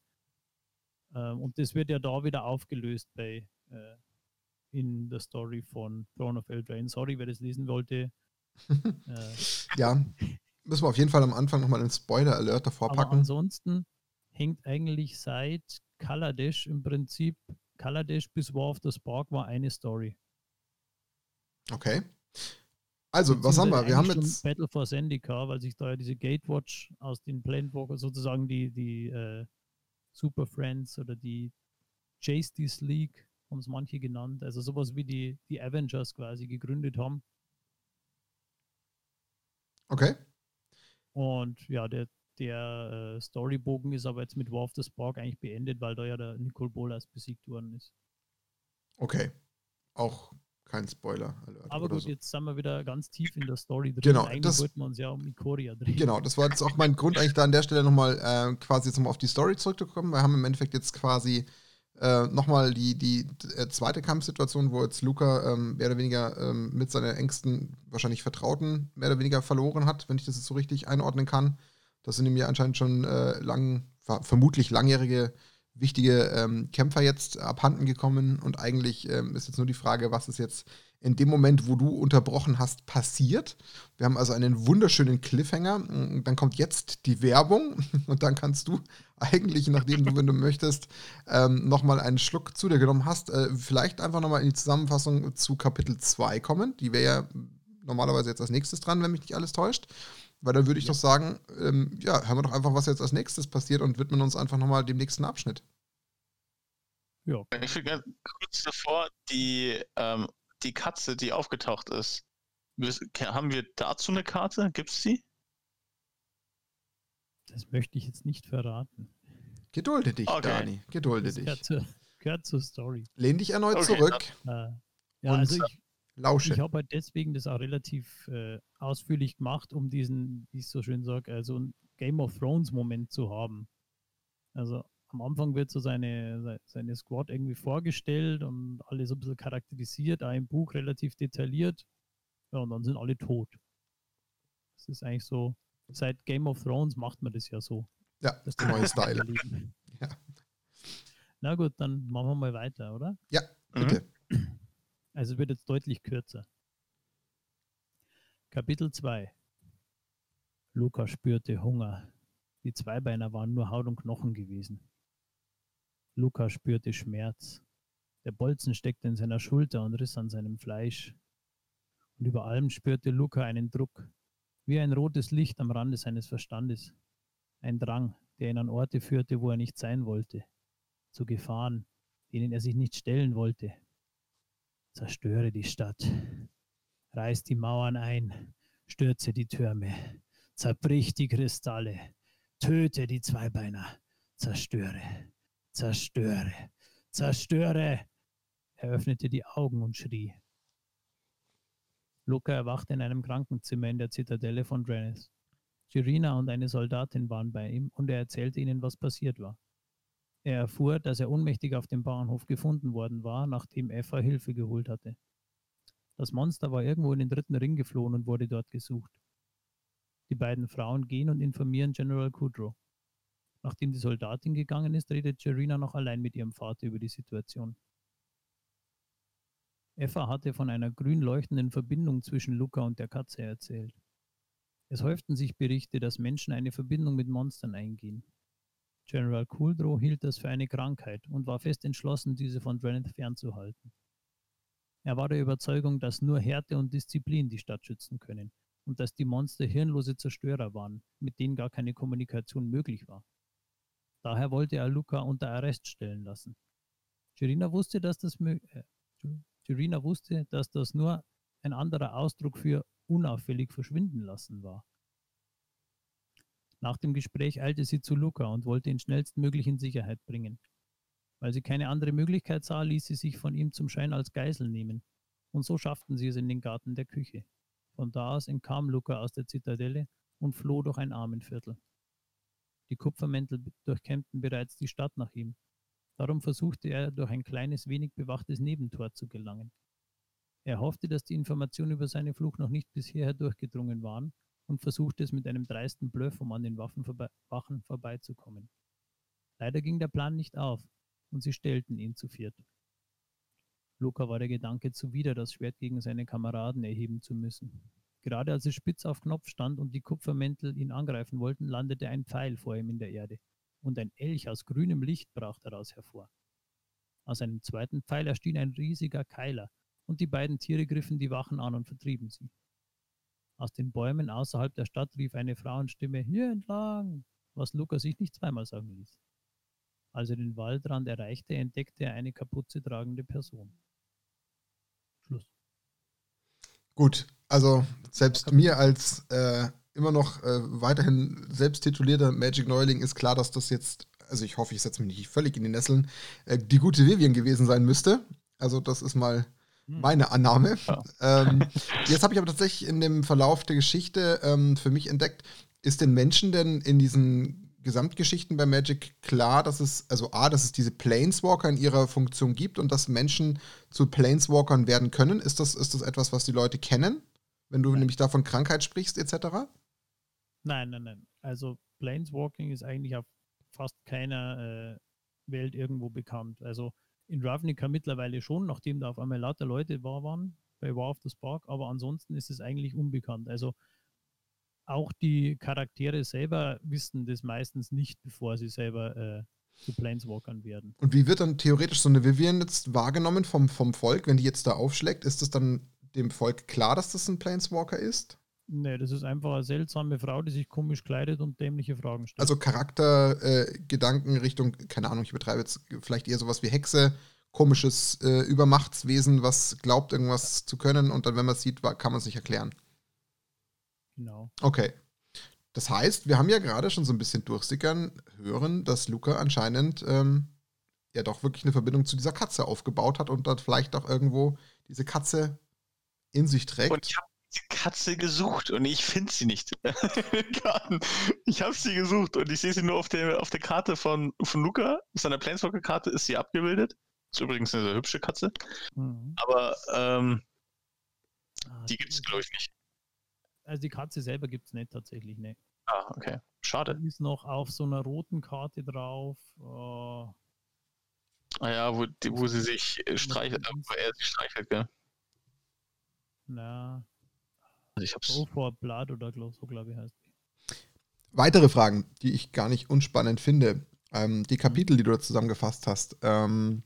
Ähm, und das wird ja da wieder aufgelöst bei äh, in der Story von Throne of Eldraine. Sorry, wer das lesen wollte. äh, [LAUGHS] ja, müssen wir auf jeden Fall am Anfang nochmal einen Spoiler-Alert davor packen. Ansonsten hängt eigentlich seit Kaladesh im Prinzip, Kaladesh bis War of the Spark war eine Story. Okay. Also, was haben wir? Wir haben jetzt. Battle for Zendikar, weil sich da ja diese Gatewatch aus den Planewalker sozusagen die, die äh, Super Friends oder die Justice League, haben es manche genannt. Also sowas wie die, die Avengers quasi gegründet haben. Okay. Und ja, der, der äh, Storybogen ist aber jetzt mit War of the Spark eigentlich beendet, weil da ja der Nicole Bolas besiegt worden ist. Okay. Auch kein Spoiler. Aber gut, so. jetzt sind wir wieder ganz tief in der Story drin. Genau, eigentlich das, wollten wir uns ja um Ikoria drehen. Genau, das war jetzt auch mein Grund, eigentlich da an der Stelle nochmal äh, quasi jetzt nochmal auf die Story zurückzukommen. Wir haben im Endeffekt jetzt quasi äh, nochmal die, die äh, zweite Kampfsituation, wo jetzt Luca ähm, mehr oder weniger ähm, mit seinen engsten, wahrscheinlich Vertrauten mehr oder weniger verloren hat, wenn ich das jetzt so richtig einordnen kann. Das sind ihm ja anscheinend schon äh, lang, vermutlich langjährige wichtige ähm, Kämpfer jetzt abhanden gekommen und eigentlich ähm, ist jetzt nur die Frage, was ist jetzt in dem Moment, wo du unterbrochen hast, passiert. Wir haben also einen wunderschönen Cliffhanger. Dann kommt jetzt die Werbung [LAUGHS] und dann kannst du [LAUGHS] eigentlich, nachdem du, wenn du möchtest, ähm, nochmal einen Schluck zu dir genommen hast, äh, vielleicht einfach nochmal in die Zusammenfassung zu Kapitel 2 kommen. Die wäre ja normalerweise jetzt als nächstes dran, wenn mich nicht alles täuscht. Weil dann würde ich ja. doch sagen, ähm, ja, hören wir doch einfach, was jetzt als nächstes passiert und widmen uns einfach nochmal dem nächsten Abschnitt. Ja. Ich will ganz kurz davor, die, ähm, die Katze, die aufgetaucht ist. Haben wir dazu eine Karte? Gibt es die? Das möchte ich jetzt nicht verraten. Gedulde dich, okay. Dani. Gedulde das dich. Gehört zur, gehört zur Story. Lehn dich erneut okay, zurück. Äh, ja, also ich, Lausche. Ich habe halt deswegen das auch relativ äh, ausführlich gemacht, um diesen, wie ich so schön sage, also einen Game of Thrones Moment zu haben. Also am Anfang wird so seine, seine Squad irgendwie vorgestellt und alle so ein bisschen charakterisiert, auch im Buch relativ detailliert. Ja, und dann sind alle tot. Das ist eigentlich so, seit Game of Thrones macht man das ja so. Ja, das ist der neue Style. ja. Na gut, dann machen wir mal weiter, oder? Ja, bitte. Also wird jetzt deutlich kürzer. Kapitel 2 Luca spürte Hunger. Die Zweibeiner waren nur Haut und Knochen gewesen. Luca spürte Schmerz. Der Bolzen steckte in seiner Schulter und riss an seinem Fleisch. Und über allem spürte Luca einen Druck, wie ein rotes Licht am Rande seines Verstandes. Ein Drang, der ihn an Orte führte, wo er nicht sein wollte. Zu Gefahren, denen er sich nicht stellen wollte. Zerstöre die Stadt. Reiß die Mauern ein. Stürze die Türme. Zerbrich die Kristalle. Töte die Zweibeiner. Zerstöre. Zerstöre. Zerstöre. Er öffnete die Augen und schrie. Luca erwachte in einem Krankenzimmer in der Zitadelle von Drennis. Girina und eine Soldatin waren bei ihm und er erzählte ihnen, was passiert war. Er erfuhr, dass er ohnmächtig auf dem Bauernhof gefunden worden war, nachdem Eva Hilfe geholt hatte. Das Monster war irgendwo in den dritten Ring geflohen und wurde dort gesucht. Die beiden Frauen gehen und informieren General Kudrow. Nachdem die Soldatin gegangen ist, redet Jerina noch allein mit ihrem Vater über die Situation. Eva hatte von einer grün leuchtenden Verbindung zwischen Luca und der Katze erzählt. Es häuften sich Berichte, dass Menschen eine Verbindung mit Monstern eingehen. General Kuldrow hielt das für eine Krankheit und war fest entschlossen, diese von Drenith fernzuhalten. Er war der Überzeugung, dass nur Härte und Disziplin die Stadt schützen können und dass die Monster hirnlose Zerstörer waren, mit denen gar keine Kommunikation möglich war. Daher wollte er Luca unter Arrest stellen lassen. Jirina wusste, dass das, äh, wusste, dass das nur ein anderer Ausdruck für unauffällig verschwinden lassen war. Nach dem Gespräch eilte sie zu Luca und wollte ihn schnellstmöglich in Sicherheit bringen. Weil sie keine andere Möglichkeit sah, ließ sie sich von ihm zum Schein als Geisel nehmen. Und so schafften sie es in den Garten der Küche. Von da aus entkam Luca aus der Zitadelle und floh durch ein Armenviertel. Die Kupfermäntel durchkämmten bereits die Stadt nach ihm. Darum versuchte er, durch ein kleines, wenig bewachtes Nebentor zu gelangen. Er hoffte, dass die Informationen über seine Flucht noch nicht bis hierher durchgedrungen waren und versuchte es mit einem dreisten Bluff, um an den Waffen vorbe Wachen vorbeizukommen. Leider ging der Plan nicht auf und sie stellten ihn zu viert. Luca war der Gedanke zuwider, das Schwert gegen seine Kameraden erheben zu müssen. Gerade als es spitz auf Knopf stand und die Kupfermäntel ihn angreifen wollten, landete ein Pfeil vor ihm in der Erde, und ein Elch aus grünem Licht brach daraus hervor. Aus einem zweiten Pfeil erschien ein riesiger Keiler, und die beiden Tiere griffen die Wachen an und vertrieben sie. Aus den Bäumen außerhalb der Stadt rief eine Frauenstimme Hier entlang, was Luca sich nicht zweimal sagen ließ. Als er den Waldrand erreichte, entdeckte er eine Kapuze tragende Person. Schluss. Gut, also selbst mir als äh, immer noch äh, weiterhin selbst titulierter Magic Neuling ist klar, dass das jetzt, also ich hoffe, ich setze mich nicht völlig in die Nesseln, äh, die gute Vivian gewesen sein müsste. Also das ist mal. Meine Annahme. [LAUGHS] Ja. Ähm, jetzt habe ich aber tatsächlich in dem Verlauf der Geschichte ähm, für mich entdeckt, ist den Menschen denn in diesen Gesamtgeschichten bei Magic klar, dass es, also A, dass es diese Planeswalker in ihrer Funktion gibt und dass Menschen zu Planeswalkern werden können? Ist das, ist das etwas, was die Leute kennen, wenn du nein. nämlich davon Krankheit sprichst, etc.? Nein, nein, nein. Also Planeswalking ist eigentlich auf fast keiner äh, Welt irgendwo bekannt. Also in Ravnica mittlerweile schon, nachdem da auf einmal lauter Leute war waren bei War of the Spark, aber ansonsten ist es eigentlich unbekannt. Also auch die Charaktere selber wissen das meistens nicht, bevor sie selber äh, zu Planeswalkern werden. Und wie wird dann theoretisch so eine Vivian jetzt wahrgenommen vom, vom Volk, wenn die jetzt da aufschlägt? Ist es dann dem Volk klar, dass das ein Planeswalker ist? Nee, das ist einfach eine seltsame Frau, die sich komisch kleidet und dämliche Fragen stellt. Also Charaktergedanken äh, Richtung, keine Ahnung, ich betreibe jetzt vielleicht eher sowas wie Hexe, komisches äh, Übermachtswesen, was glaubt, irgendwas zu können und dann, wenn man es sieht, kann man es nicht erklären. Genau. Okay. Das heißt, wir haben ja gerade schon so ein bisschen durchsickern hören, dass Luca anscheinend ähm, ja doch wirklich eine Verbindung zu dieser Katze aufgebaut hat und dort vielleicht auch irgendwo diese Katze in sich trägt. Und ich habe Katze gesucht und ich finde sie nicht. [LAUGHS] ich habe sie gesucht und ich sehe sie nur auf der, auf der Karte von, von Luca. Auf seiner Planeswalker-Karte ist sie abgebildet. Ist übrigens eine sehr hübsche Katze. Mhm. Aber ähm, ah, die gibt es, glaube ich, nicht. Also die Katze selber gibt es nicht tatsächlich, ne. Ah, okay. Schade. Die ist noch auf so einer roten Karte drauf. Uh, ah ja, wo, die, wo sie sich streichelt, wo er sich streichelt, gell? Na. Also ich hab's. So for Blood oder so, glaube ich, heißt die. Weitere Fragen, die ich gar nicht unspannend finde. Ähm, die Kapitel, die du da zusammengefasst hast. Ähm,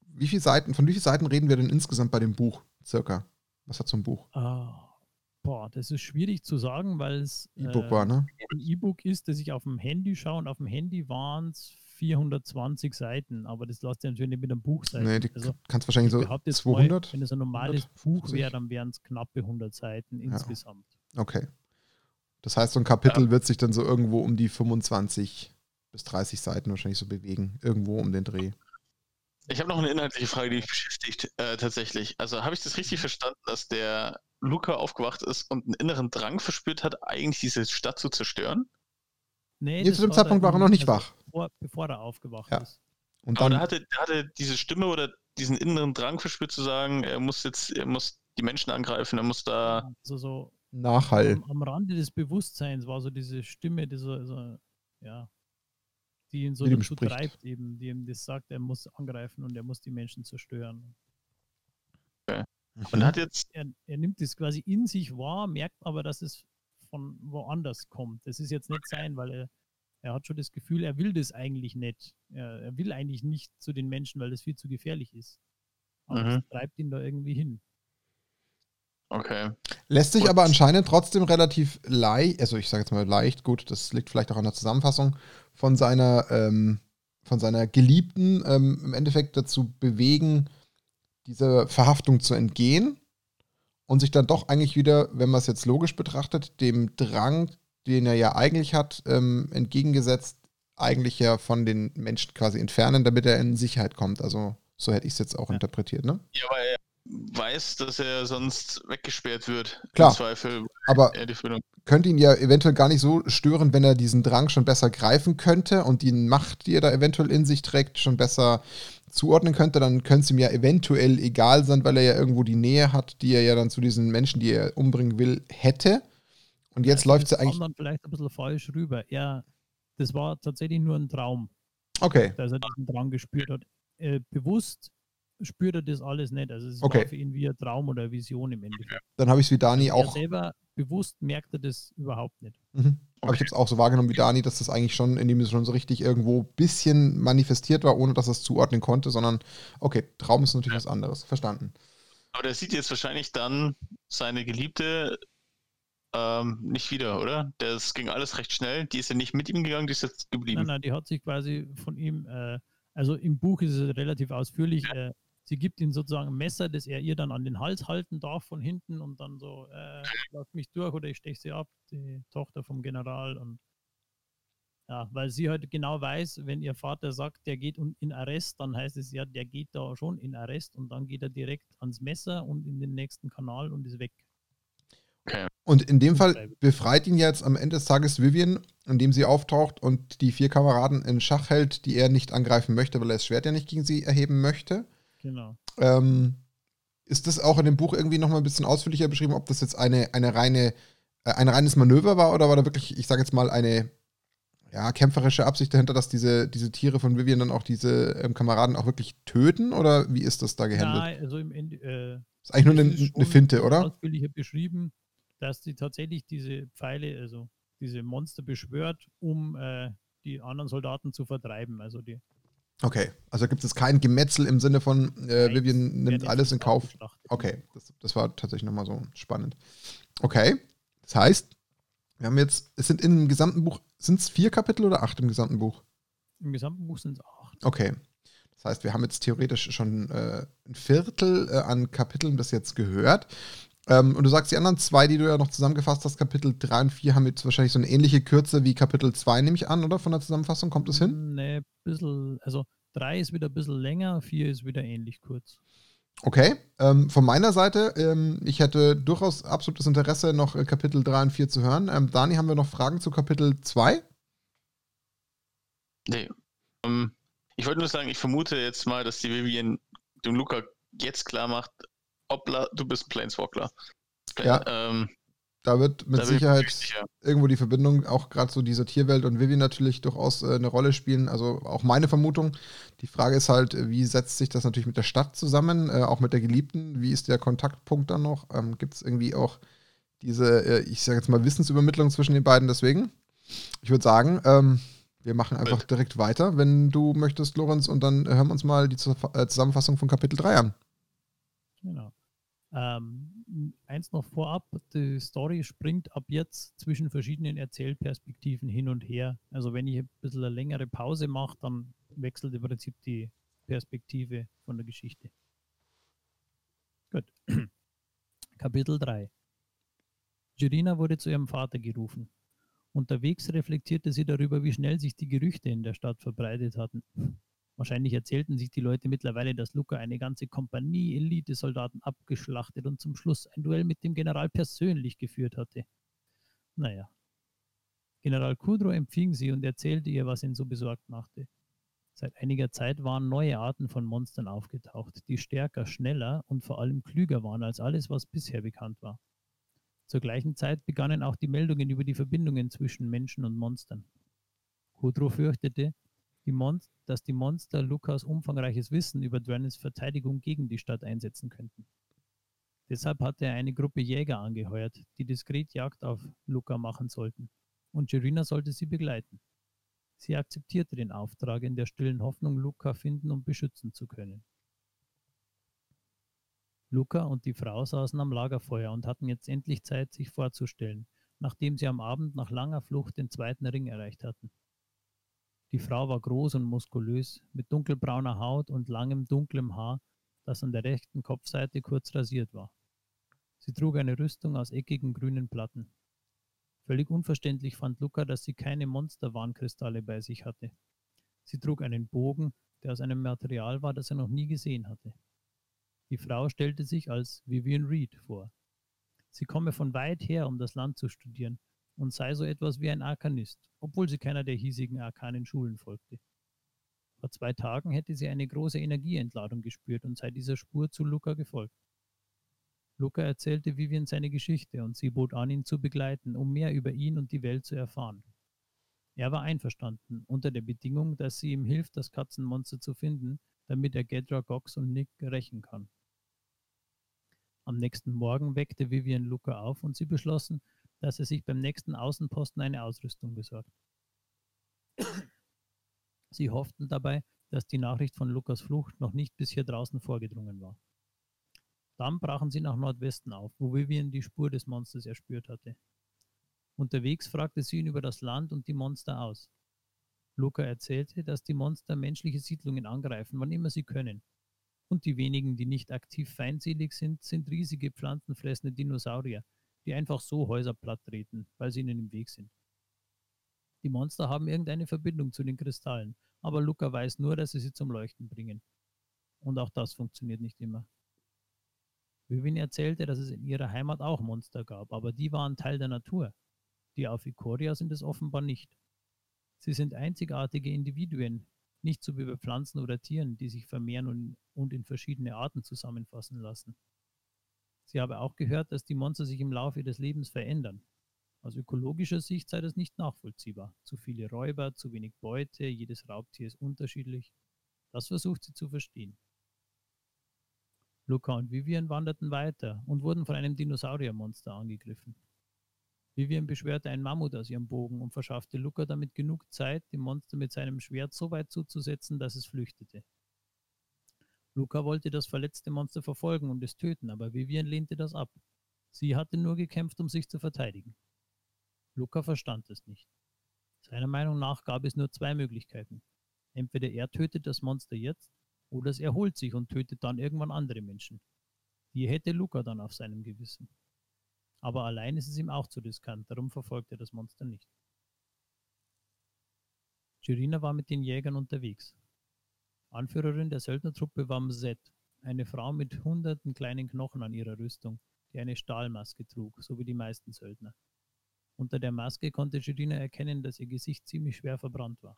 wie viele Seiten, von wie vielen Seiten reden wir denn insgesamt bei dem Buch? Circa. Was hat so ein Buch? Ah, boah, das ist schwierig zu sagen, weil es E-Book äh, war, ne? ein E-Book ist, das ich auf dem Handy schaue und auf dem Handy waren es 420 Seiten, aber das lässt sich natürlich nicht mit einem Buch sein. Nee, die also, kannst wahrscheinlich so 200. Mal, wenn es ein normales 100, Buch wäre, dann wären es knappe 100 Seiten ja. insgesamt. Okay. Das heißt, so ein Kapitel ja. wird sich dann so irgendwo um die 25 bis 30 Seiten wahrscheinlich so bewegen. Irgendwo um den Dreh. Ich habe noch eine inhaltliche Frage, die mich beschäftigt, äh, tatsächlich. Also habe ich das richtig verstanden, dass der Luca aufgewacht ist und einen inneren Drang verspürt hat, eigentlich diese Stadt zu zerstören? Nee, nee zu dem Zeitpunkt war er noch nicht also wach. Bevor, bevor, er aufgewacht ja. ist. Und dann, Aber da hatte, er hatte diese Stimme oder diesen inneren Drang verspürt zu sagen, er muss jetzt, er muss die Menschen angreifen, er muss da. Also so Nachhall. Am, am Rande des Bewusstseins war so diese Stimme, diese, so, ja, die ihn so dazu spricht. treibt, eben, die ihm das sagt, er muss angreifen und er muss die Menschen zerstören. Okay. Und hat jetzt. Er, er nimmt es quasi in sich wahr, merkt aber, dass es von woanders kommt. Das ist jetzt nicht sein, weil er, er hat schon das Gefühl, er will das eigentlich nicht. Er, er will eigentlich nicht zu den Menschen, weil das viel zu gefährlich ist. Aber mhm. das treibt ihn da irgendwie hin. Okay. Lässt sich und aber anscheinend trotzdem relativ leicht, also ich sage jetzt mal leicht, gut, das liegt vielleicht auch an der Zusammenfassung, von seiner, ähm, von seiner Geliebten ähm, im Endeffekt dazu bewegen, dieser Verhaftung zu entgehen und sich dann doch eigentlich wieder, wenn man es jetzt logisch betrachtet, dem Drang, den er ja eigentlich hat, ähm, entgegengesetzt, eigentlich ja von den Menschen quasi entfernen, damit er in Sicherheit kommt. Also so hätte ich es jetzt auch ja. interpretiert, ne? Ja, weil weiß, dass er sonst weggesperrt wird. Klar. Im Zweifel. Aber könnte ihn ja eventuell gar nicht so stören, wenn er diesen Drang schon besser greifen könnte und die Macht, die er da eventuell in sich trägt, schon besser zuordnen könnte, dann könnte es ihm ja eventuell egal sein, weil er ja irgendwo die Nähe hat, die er ja dann zu diesen Menschen, die er umbringen will, hätte. Und jetzt ja, läuft es ja eigentlich. dann vielleicht ein bisschen falsch rüber. Ja, das war tatsächlich nur ein Traum. Okay. Dass er diesen Drang gespürt hat. Äh, bewusst spürt er das alles nicht. Also es okay. war für ihn wie ein Traum oder eine Vision im Endeffekt. Dann habe ich es wie Dani also auch. selber bewusst merkt er das überhaupt nicht. Mhm. Okay. Aber ich habe es auch so wahrgenommen wie Dani, dass das eigentlich schon, indem es schon so richtig irgendwo ein bisschen manifestiert war, ohne dass er es zuordnen konnte, sondern okay, Traum ist natürlich ja. was anderes. Verstanden. Aber der sieht jetzt wahrscheinlich dann seine Geliebte ähm, nicht wieder, oder? Das ging alles recht schnell. Die ist ja nicht mit ihm gegangen, die ist jetzt geblieben. Nein, nein, die hat sich quasi von ihm, äh, also im Buch ist es relativ ausführlich, ja. äh, sie gibt ihm sozusagen ein Messer, das er ihr dann an den Hals halten darf von hinten und dann so, äh, lass mich durch oder ich steche sie ab, die Tochter vom General und ja, weil sie halt genau weiß, wenn ihr Vater sagt, der geht in Arrest, dann heißt es ja, der geht da schon in Arrest und dann geht er direkt ans Messer und in den nächsten Kanal und ist weg. Okay. Und in dem Fall befreit ihn jetzt am Ende des Tages Vivian, indem sie auftaucht und die vier Kameraden in Schach hält, die er nicht angreifen möchte, weil er das Schwert ja nicht gegen sie erheben möchte. Genau. Ähm, ist das auch in dem Buch irgendwie nochmal ein bisschen ausführlicher beschrieben, ob das jetzt eine, eine reine, äh, ein reines Manöver war oder war da wirklich, ich sage jetzt mal, eine ja, kämpferische Absicht dahinter, dass diese, diese Tiere von Vivian dann auch diese ähm, Kameraden auch wirklich töten oder wie ist das da gehandelt? Nein, also im Ende. Äh, ist eigentlich nur eine, eine Finte, oder? Ausführlicher beschrieben, dass sie tatsächlich diese Pfeile, also diese Monster beschwört, um äh, die anderen Soldaten zu vertreiben. Also die Okay, also gibt es kein Gemetzel im Sinne von, äh, Vivian nimmt alles in Kauf. Okay, das, das war tatsächlich nochmal so spannend. Okay, das heißt, wir haben jetzt, es sind im gesamten Buch, sind es vier Kapitel oder acht im gesamten Buch? Im gesamten Buch sind es acht. Okay, das heißt, wir haben jetzt theoretisch schon äh, ein Viertel äh, an Kapiteln bis jetzt gehört. Ähm, und du sagst, die anderen zwei, die du ja noch zusammengefasst hast, Kapitel 3 und 4, haben jetzt wahrscheinlich so eine ähnliche Kürze wie Kapitel 2, nehme ich an, oder? Von der Zusammenfassung, kommt das hin? Nee, ein bisschen, also 3 ist wieder ein bisschen länger, 4 ist wieder ähnlich kurz. Okay, ähm, von meiner Seite, ähm, ich hätte durchaus absolutes Interesse, noch äh, Kapitel 3 und 4 zu hören. Ähm, Dani, haben wir noch Fragen zu Kapitel 2? Nee. Um, ähm, ich wollte nur sagen, ich vermute jetzt mal, dass die Vivian dem Luca jetzt klar macht, hoppla, du bist Planeswalker. Ja. Ähm, da wird mit da Sicherheit irgendwo die Verbindung, auch gerade so dieser Tierwelt und Vivi natürlich durchaus äh, eine Rolle spielen. Also auch meine Vermutung. Die Frage ist halt, wie setzt sich das natürlich mit der Stadt zusammen, äh, auch mit der Geliebten? Wie ist der Kontaktpunkt dann noch? Ähm, Gibt es irgendwie auch diese, äh, ich sage jetzt mal, Wissensübermittlung zwischen den beiden? Deswegen, ich würde sagen, ähm, wir machen einfach direkt weiter, wenn du möchtest, Lorenz, und dann hören wir uns mal die äh, Zusammenfassung von Kapitel 3 an. Genau. Ähm, eins noch vorab, die Story springt ab jetzt zwischen verschiedenen Erzählperspektiven hin und her. Also wenn ich ein bisschen eine längere Pause mache, dann wechselt im Prinzip die Perspektive von der Geschichte. Gut. [CLEARS THROAT] Kapitel 3. Jirina wurde zu ihrem Vater gerufen. Unterwegs reflektierte sie darüber, wie schnell sich die Gerüchte in der Stadt verbreitet hatten. Wahrscheinlich erzählten sich die Leute mittlerweile, dass Luca eine ganze Kompanie Elite-Soldaten abgeschlachtet und zum Schluss ein Duell mit dem General persönlich geführt hatte. Naja. General Kudro empfing sie und erzählte ihr, was ihn so besorgt machte. Seit einiger Zeit waren neue Arten von Monstern aufgetaucht, die stärker, schneller und vor allem klüger waren als alles, was bisher bekannt war. Zur gleichen Zeit begannen auch die Meldungen über die Verbindungen zwischen Menschen und Monstern. Kudro fürchtete, die dass die Monster Lukas umfangreiches Wissen über Dwernens Verteidigung gegen die Stadt einsetzen könnten. Deshalb hatte er eine Gruppe Jäger angeheuert, die diskret Jagd auf Luca machen sollten, und Jirina sollte sie begleiten. Sie akzeptierte den Auftrag in der stillen Hoffnung, Luca finden und beschützen zu können. Luca und die Frau saßen am Lagerfeuer und hatten jetzt endlich Zeit, sich vorzustellen, nachdem sie am Abend nach langer Flucht den zweiten Ring erreicht hatten. Die Frau war groß und muskulös, mit dunkelbrauner Haut und langem dunklem Haar, das an der rechten Kopfseite kurz rasiert war. Sie trug eine Rüstung aus eckigen grünen Platten. Völlig unverständlich fand Luca, dass sie keine Monsterwarnkristalle bei sich hatte. Sie trug einen Bogen, der aus einem Material war, das er noch nie gesehen hatte. Die Frau stellte sich als Vivian Reed vor. Sie komme von weit her, um das Land zu studieren und sei so etwas wie ein Arkanist, obwohl sie keiner der hiesigen arkanen Schulen folgte. Vor zwei Tagen hätte sie eine große Energieentladung gespürt und sei dieser Spur zu Luca gefolgt. Luca erzählte Vivian seine Geschichte und sie bot an, ihn zu begleiten, um mehr über ihn und die Welt zu erfahren. Er war einverstanden, unter der Bedingung, dass sie ihm hilft, das Katzenmonster zu finden, damit er Gedra, Gox und Nick rächen kann. Am nächsten Morgen weckte Vivian Luca auf und sie beschlossen, dass er sich beim nächsten Außenposten eine Ausrüstung besorgt. Sie hofften dabei, dass die Nachricht von Lukas Flucht noch nicht bis hier draußen vorgedrungen war. Dann brachen sie nach Nordwesten auf, wo Vivian die Spur des Monsters erspürt hatte. Unterwegs fragte sie ihn über das Land und die Monster aus. Luca erzählte, dass die Monster menschliche Siedlungen angreifen, wann immer sie können. Und die wenigen, die nicht aktiv feindselig sind, sind riesige pflanzenfressende Dinosaurier, die einfach so Häuser platt treten, weil sie ihnen im Weg sind. Die Monster haben irgendeine Verbindung zu den Kristallen, aber Luca weiß nur, dass sie sie zum Leuchten bringen. Und auch das funktioniert nicht immer. Vivian erzählte, dass es in ihrer Heimat auch Monster gab, aber die waren Teil der Natur. Die auf Ikoria sind es offenbar nicht. Sie sind einzigartige Individuen, nicht so wie bei Pflanzen oder Tieren, die sich vermehren und in verschiedene Arten zusammenfassen lassen. Sie habe auch gehört, dass die Monster sich im Laufe des Lebens verändern. Aus ökologischer Sicht sei das nicht nachvollziehbar. Zu viele Räuber, zu wenig Beute, jedes Raubtier ist unterschiedlich. Das versucht sie zu verstehen. Luca und Vivian wanderten weiter und wurden von einem Dinosauriermonster angegriffen. Vivian beschwörte ein Mammut aus ihrem Bogen und verschaffte Luca damit genug Zeit, dem Monster mit seinem Schwert so weit zuzusetzen, dass es flüchtete. Luca wollte das verletzte Monster verfolgen und es töten, aber Vivian lehnte das ab. Sie hatte nur gekämpft, um sich zu verteidigen. Luca verstand es nicht. Seiner Meinung nach gab es nur zwei Möglichkeiten. Entweder er tötet das Monster jetzt oder es erholt sich und tötet dann irgendwann andere Menschen. Die hätte Luca dann auf seinem Gewissen. Aber allein ist es ihm auch zu riskant, darum verfolgt er das Monster nicht. Jirina war mit den Jägern unterwegs. Anführerin der Söldnertruppe war Mzet, eine Frau mit hunderten kleinen Knochen an ihrer Rüstung, die eine Stahlmaske trug, so wie die meisten Söldner. Unter der Maske konnte Jirina erkennen, dass ihr Gesicht ziemlich schwer verbrannt war.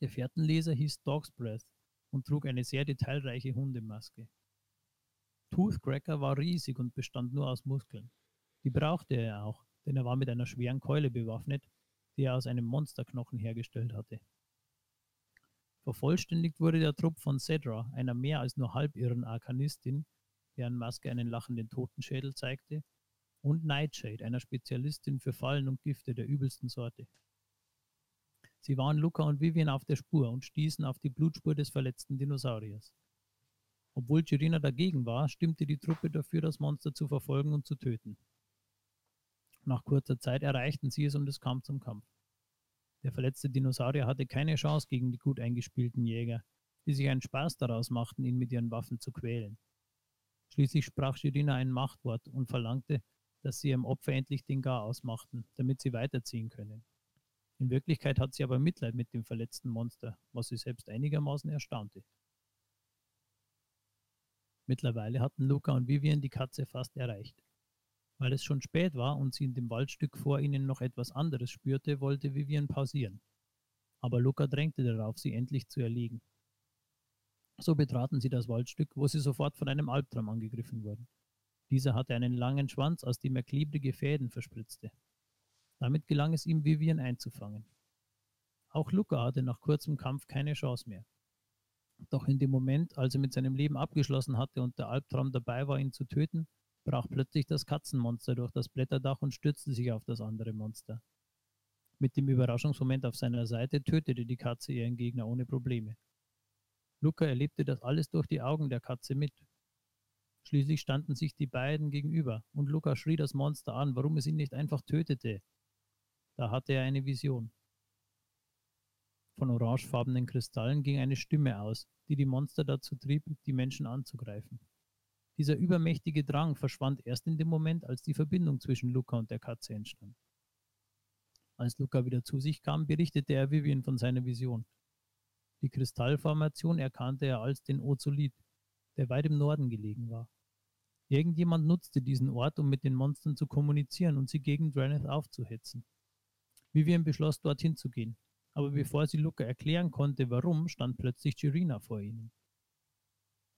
Der Fährtenleser hieß Dog's Breath und trug eine sehr detailreiche Hundemaske. Toothcracker war riesig und bestand nur aus Muskeln. Die brauchte er auch, denn er war mit einer schweren Keule bewaffnet, die er aus einem Monsterknochen hergestellt hatte. Vervollständigt wurde der Trupp von Cedra, einer mehr als nur halbirren Arkanistin, deren Maske einen lachenden Totenschädel zeigte, und Nightshade, einer Spezialistin für Fallen und Gifte der übelsten Sorte. Sie waren Luca und Vivian auf der Spur und stießen auf die Blutspur des verletzten Dinosauriers. Obwohl Girina dagegen war, stimmte die Truppe dafür, das Monster zu verfolgen und zu töten. Nach kurzer Zeit erreichten sie es und es kam zum Kampf. Der verletzte Dinosaurier hatte keine Chance gegen die gut eingespielten Jäger, die sich einen Spaß daraus machten, ihn mit ihren Waffen zu quälen. Schließlich sprach Shirina ein Machtwort und verlangte, dass sie ihrem Opfer endlich den Gar ausmachten, damit sie weiterziehen können. In Wirklichkeit hat sie aber Mitleid mit dem verletzten Monster, was sie selbst einigermaßen erstaunte. Mittlerweile hatten Luca und Vivian die Katze fast erreicht. Weil es schon spät war und sie in dem Waldstück vor ihnen noch etwas anderes spürte, wollte Vivian pausieren. Aber Luca drängte darauf, sie endlich zu erlegen. So betraten sie das Waldstück, wo sie sofort von einem Albtraum angegriffen wurden. Dieser hatte einen langen Schwanz, aus dem er klebrige Fäden verspritzte. Damit gelang es ihm, Vivian einzufangen. Auch Luca hatte nach kurzem Kampf keine Chance mehr. Doch in dem Moment, als er mit seinem Leben abgeschlossen hatte und der Albtraum dabei war, ihn zu töten, brach plötzlich das Katzenmonster durch das Blätterdach und stürzte sich auf das andere Monster. Mit dem Überraschungsmoment auf seiner Seite tötete die Katze ihren Gegner ohne Probleme. Luca erlebte das alles durch die Augen der Katze mit. Schließlich standen sich die beiden gegenüber und Luca schrie das Monster an, warum es ihn nicht einfach tötete. Da hatte er eine Vision. Von orangefarbenen Kristallen ging eine Stimme aus, die die Monster dazu trieb, die Menschen anzugreifen. Dieser übermächtige Drang verschwand erst in dem Moment, als die Verbindung zwischen Luca und der Katze entstand. Als Luca wieder zu sich kam, berichtete er Vivian von seiner Vision. Die Kristallformation erkannte er als den Ozolit, der weit im Norden gelegen war. Irgendjemand nutzte diesen Ort, um mit den Monstern zu kommunizieren und sie gegen Draneth aufzuhetzen. Vivian beschloss, dorthin zu gehen, aber bevor sie Luca erklären konnte, warum, stand plötzlich Girina vor ihnen.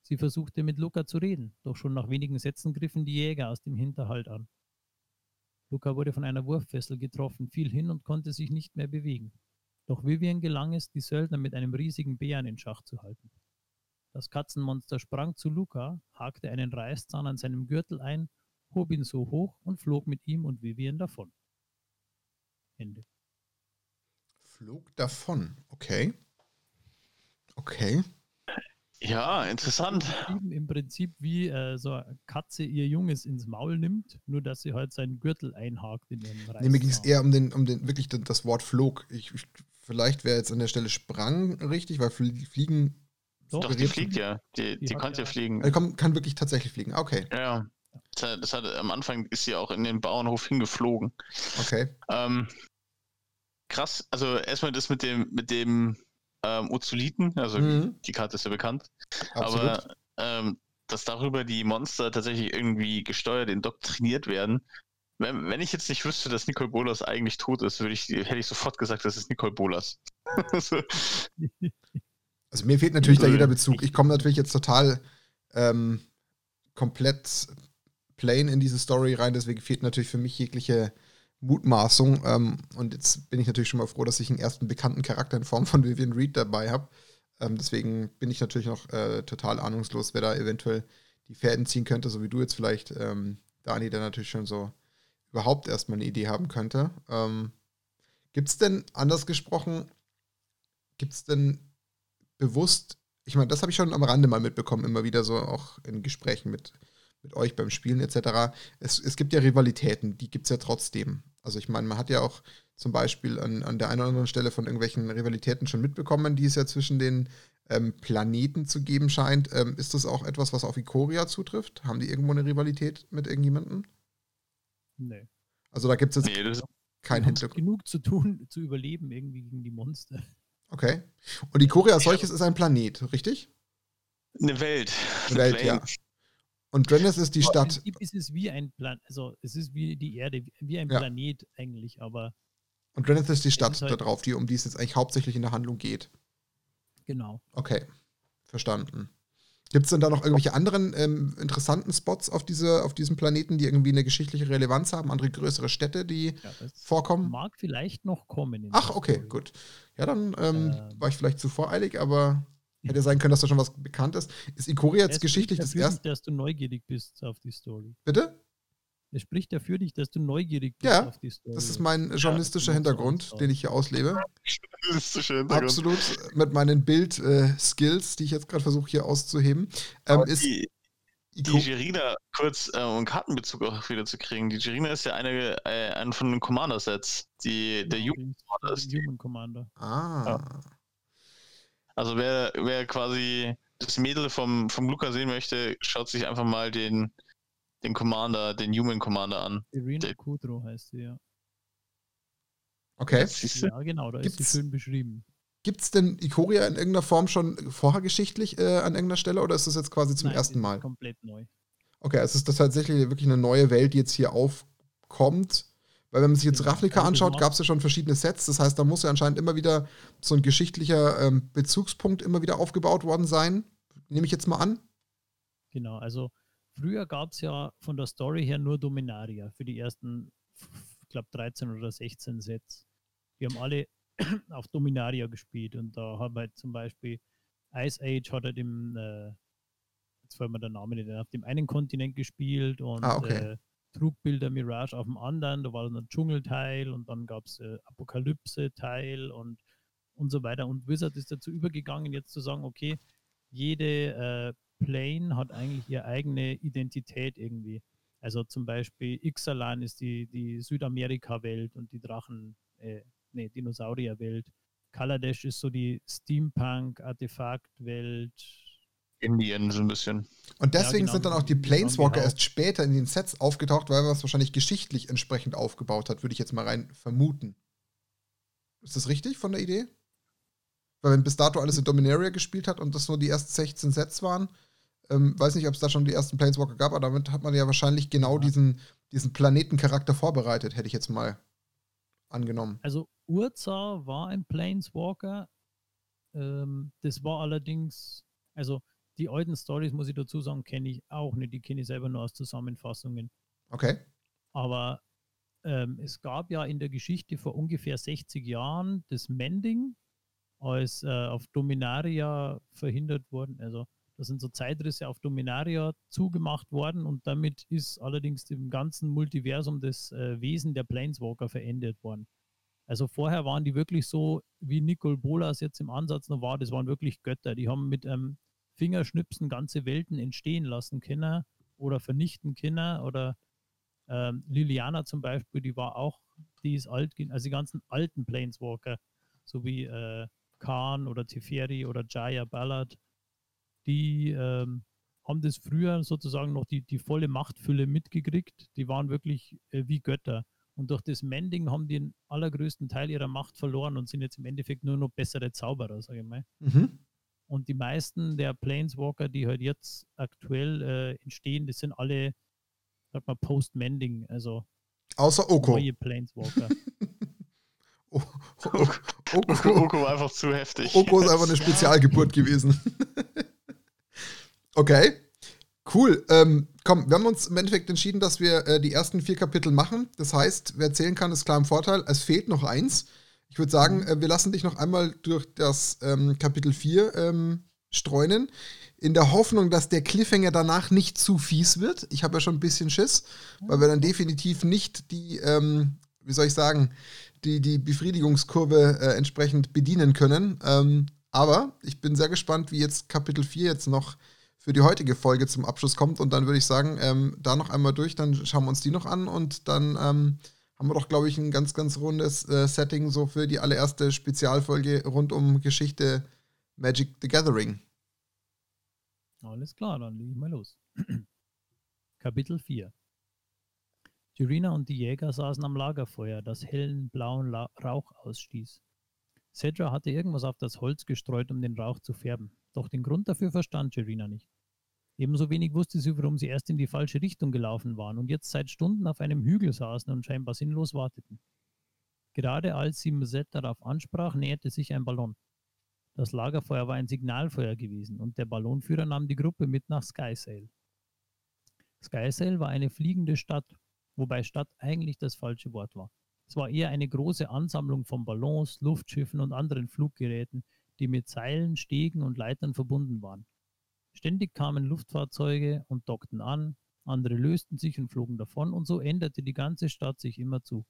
Sie versuchte mit Luca zu reden, doch schon nach wenigen Sätzen griffen die Jäger aus dem Hinterhalt an. Luca wurde von einer Wurffessel getroffen, fiel hin und konnte sich nicht mehr bewegen. Doch Vivian gelang es, die Söldner mit einem riesigen Bären in Schach zu halten. Das Katzenmonster sprang zu Luca, hakte einen Reißzahn an seinem Gürtel ein, hob ihn so hoch und flog mit ihm und Vivian davon. Ende. Flog davon, okay. Okay. Ja, interessant. Im Prinzip wie äh, so eine Katze ihr Junges ins Maul nimmt, nur dass sie halt seinen Gürtel einhakt in ihren Reißzahn. Nee, mir ging es eher um den, um den, wirklich das Wort flog. Ich, ich vielleicht wäre jetzt an der Stelle sprang richtig, weil fliegen. Doch, Doch die fliegt ja. Die, die, die kann ja fliegen. Also kann, kann wirklich tatsächlich fliegen. Okay. Ja. Das hat, am Anfang ist sie auch in den Bauernhof hingeflogen. Okay. Ähm, krass. Also erstmal das mit dem, mit dem ähm, Uzuliten, also mhm. die Karte ist ja bekannt. Absolut. Aber ähm, dass darüber die Monster tatsächlich irgendwie gesteuert, indoktriniert werden. Wenn, wenn ich jetzt nicht wüsste, dass Nicole Bolas eigentlich tot ist, würde ich, hätte ich sofort gesagt, das ist Nicole Bolas. [LAUGHS] also mir fehlt natürlich da jeder Bezug. Ich komme natürlich jetzt total ähm, komplett plain in diese Story rein, deswegen fehlt natürlich für mich jegliche Mutmaßung. Ähm, und jetzt bin ich natürlich schon mal froh, dass ich einen ersten bekannten Charakter in Form von Vivian Reed dabei habe. Ähm, deswegen bin ich natürlich noch äh, total ahnungslos, wer da eventuell die Fäden ziehen könnte, so wie du jetzt vielleicht, ähm, Dani, der natürlich schon so überhaupt erstmal eine Idee haben könnte. Ähm, gibt es denn, anders gesprochen, gibt es denn bewusst, ich meine, das habe ich schon am Rande mal mitbekommen, immer wieder so auch in Gesprächen mit mit euch beim Spielen etc. Es, es gibt ja Rivalitäten, die gibt es ja trotzdem. Also ich meine, man hat ja auch zum Beispiel an, an der einen oder anderen Stelle von irgendwelchen Rivalitäten schon mitbekommen, die es ja zwischen den ähm, Planeten zu geben scheint. Ähm, ist das auch etwas, was auf Ikoria zutrifft? Haben die irgendwo eine Rivalität mit irgendjemandem? Nee. Also da gibt es jetzt nee, kein Hintergrund. genug zu tun, zu überleben irgendwie gegen die Monster. Okay. Und Ikoria als solches ist ein Planet, richtig? Eine Welt. Eine Welt, ja. Und Drennis ist die aber Stadt. Im Prinzip ist es wie ein Plan, also es ist wie die Erde, wie ein ja. Planet eigentlich, aber. Und Drennis ist die Stadt halt da drauf, die, um die es jetzt eigentlich hauptsächlich in der Handlung geht. Genau. Okay, verstanden. Gibt es denn da noch irgendwelche anderen ähm, interessanten Spots auf, diese, auf diesem Planeten, die irgendwie eine geschichtliche Relevanz haben? Andere größere Städte, die ja, vorkommen? Mag vielleicht noch kommen. Ach, okay, Story. gut. Ja, dann ähm, ähm, war ich vielleicht zu voreilig, aber hätte sein können, dass da schon was bekannt ist. Ist Ikoria jetzt geschichtlich das erste? dass du neugierig bist auf die Story. Bitte? Es spricht dafür dich, dass du neugierig bist ja, auf die Story. Das ist mein journalistischer ja, Hintergrund, den ich hier auslebe. Journalistischer Hintergrund. Absolut, mit meinen Bild-Skills, äh, die ich jetzt gerade versuche hier auszuheben. Ähm, ist die, die Gerina, kurz äh, um Kartenbezug auch wieder zu kriegen, die Gerina ist ja eine, äh, eine von den Commander-Sets, die der Human Commander ist. Human Commander. Ah. Ja. Also wer, wer quasi das Mädel vom, vom Luca sehen möchte, schaut sich einfach mal den den Commander, den Human Commander an. Irina Kudrow heißt sie, ja. Okay. Ja, genau, da Gibt's, ist sie schön beschrieben. Gibt es denn Ikoria in irgendeiner Form schon vorher geschichtlich äh, an irgendeiner Stelle oder ist das jetzt quasi zum Nein, ersten Mal? komplett neu. Okay, also ist das tatsächlich wirklich eine neue Welt, die jetzt hier aufkommt. Weil wenn man sich jetzt. Ravnica anschaut, gab es ja schon verschiedene Sets. Das heißt, da muss ja anscheinend immer wieder so ein geschichtlicher ähm, Bezugspunkt immer wieder aufgebaut worden sein. Nehme ich jetzt mal an. Genau, also Früher gab es ja von der Story her nur Dominaria für die ersten, ich glaube, 13 oder 16 Sets. Die haben alle [CLEARS THROAT] auf Dominaria gespielt und da haben halt zum Beispiel Ice Age hat halt im, äh, jetzt fällt mir der Name nicht, auf dem einen Kontinent gespielt und ah, okay. äh, Trugbilder Mirage auf dem anderen, da war dann ein Dschungelteil und dann gab es äh, Apokalypse-Teil und, und so weiter. Und Wizard ist dazu übergegangen, jetzt zu sagen, okay, jede äh, Plane hat eigentlich ihre eigene Identität irgendwie. Also zum Beispiel Ixalan ist die, die Südamerika-Welt und die Drachen, äh, nee, Dinosaurier-Welt. Kaladesh ist so die Steampunk-Artefakt-Welt. Indien so ein bisschen. Und deswegen ja, genau, sind dann auch die Planeswalker erst später in den Sets aufgetaucht, weil man es wahrscheinlich geschichtlich entsprechend aufgebaut hat, würde ich jetzt mal rein vermuten. Ist das richtig von der Idee? Weil wenn bis dato alles in Dominaria gespielt hat und das nur die ersten 16 Sets waren, ähm, weiß nicht, ob es da schon die ersten Planeswalker gab, aber damit hat man ja wahrscheinlich genau ja. diesen, diesen Planetencharakter vorbereitet, hätte ich jetzt mal angenommen. Also Urza war ein Planeswalker. Ähm, das war allerdings, also die alten Stories, muss ich dazu sagen, kenne ich auch nicht. Die kenne ich selber nur aus Zusammenfassungen. Okay. Aber ähm, es gab ja in der Geschichte vor ungefähr 60 Jahren das Mending, als äh, auf Dominaria verhindert worden, also da sind so Zeitrisse auf Dominaria zugemacht worden und damit ist allerdings dem ganzen Multiversum das äh, Wesen der Planeswalker verändert worden. Also vorher waren die wirklich so, wie Nicole Bolas jetzt im Ansatz noch war, das waren wirklich Götter. Die haben mit ähm, Fingerschnipsen ganze Welten entstehen lassen können oder vernichten können. Oder ähm, Liliana zum Beispiel, die war auch, die ist alt, also die ganzen alten Planeswalker, so wie äh, Khan oder Teferi oder Jaya Ballard, die ähm, haben das früher sozusagen noch die, die volle Machtfülle mitgekriegt. Die waren wirklich äh, wie Götter. Und durch das Mending haben die den allergrößten Teil ihrer Macht verloren und sind jetzt im Endeffekt nur noch bessere Zauberer, sage ich mal. Mhm. Und die meisten der Planeswalker, die halt jetzt aktuell äh, entstehen, das sind alle, sag mal, Post-Mending, also Außer Oko. neue Planeswalker. [LAUGHS] Oko, Oko, [LAUGHS] Oko war einfach zu heftig. Oko ist einfach eine [LAUGHS] Spezialgeburt gewesen. Okay, cool. Ähm, komm, wir haben uns im Endeffekt entschieden, dass wir äh, die ersten vier Kapitel machen. Das heißt, wer zählen kann, ist klar im Vorteil. Es fehlt noch eins. Ich würde sagen, mhm. äh, wir lassen dich noch einmal durch das ähm, Kapitel 4 ähm, streunen, in der Hoffnung, dass der Cliffhanger danach nicht zu fies wird. Ich habe ja schon ein bisschen Schiss, weil wir dann definitiv nicht die, ähm, wie soll ich sagen, die, die Befriedigungskurve äh, entsprechend bedienen können. Ähm, aber ich bin sehr gespannt, wie jetzt Kapitel 4 jetzt noch für die heutige Folge zum Abschluss kommt. Und dann würde ich sagen, ähm, da noch einmal durch, dann schauen wir uns die noch an und dann ähm, haben wir doch, glaube ich, ein ganz, ganz rundes äh, Setting so für die allererste Spezialfolge rund um Geschichte Magic the Gathering. Alles klar, dann legen wir los. [CLEARS THROAT] Kapitel 4 Jurina und die Jäger saßen am Lagerfeuer, das hellen blauen La Rauch ausstieß. Cedra hatte irgendwas auf das Holz gestreut, um den Rauch zu färben. Doch den Grund dafür verstand Jerina nicht. Ebenso wenig wusste sie, warum sie erst in die falsche Richtung gelaufen waren und jetzt seit Stunden auf einem Hügel saßen und scheinbar sinnlos warteten. Gerade als sie Musette darauf ansprach, näherte sich ein Ballon. Das Lagerfeuer war ein Signalfeuer gewesen und der Ballonführer nahm die Gruppe mit nach Skysail. Skysail war eine fliegende Stadt, wobei Stadt eigentlich das falsche Wort war. Es war eher eine große Ansammlung von Ballons, Luftschiffen und anderen Fluggeräten, die mit Seilen, Stegen und Leitern verbunden waren. Ständig kamen Luftfahrzeuge und dockten an, andere lösten sich und flogen davon und so änderte die ganze Stadt sich immer zu.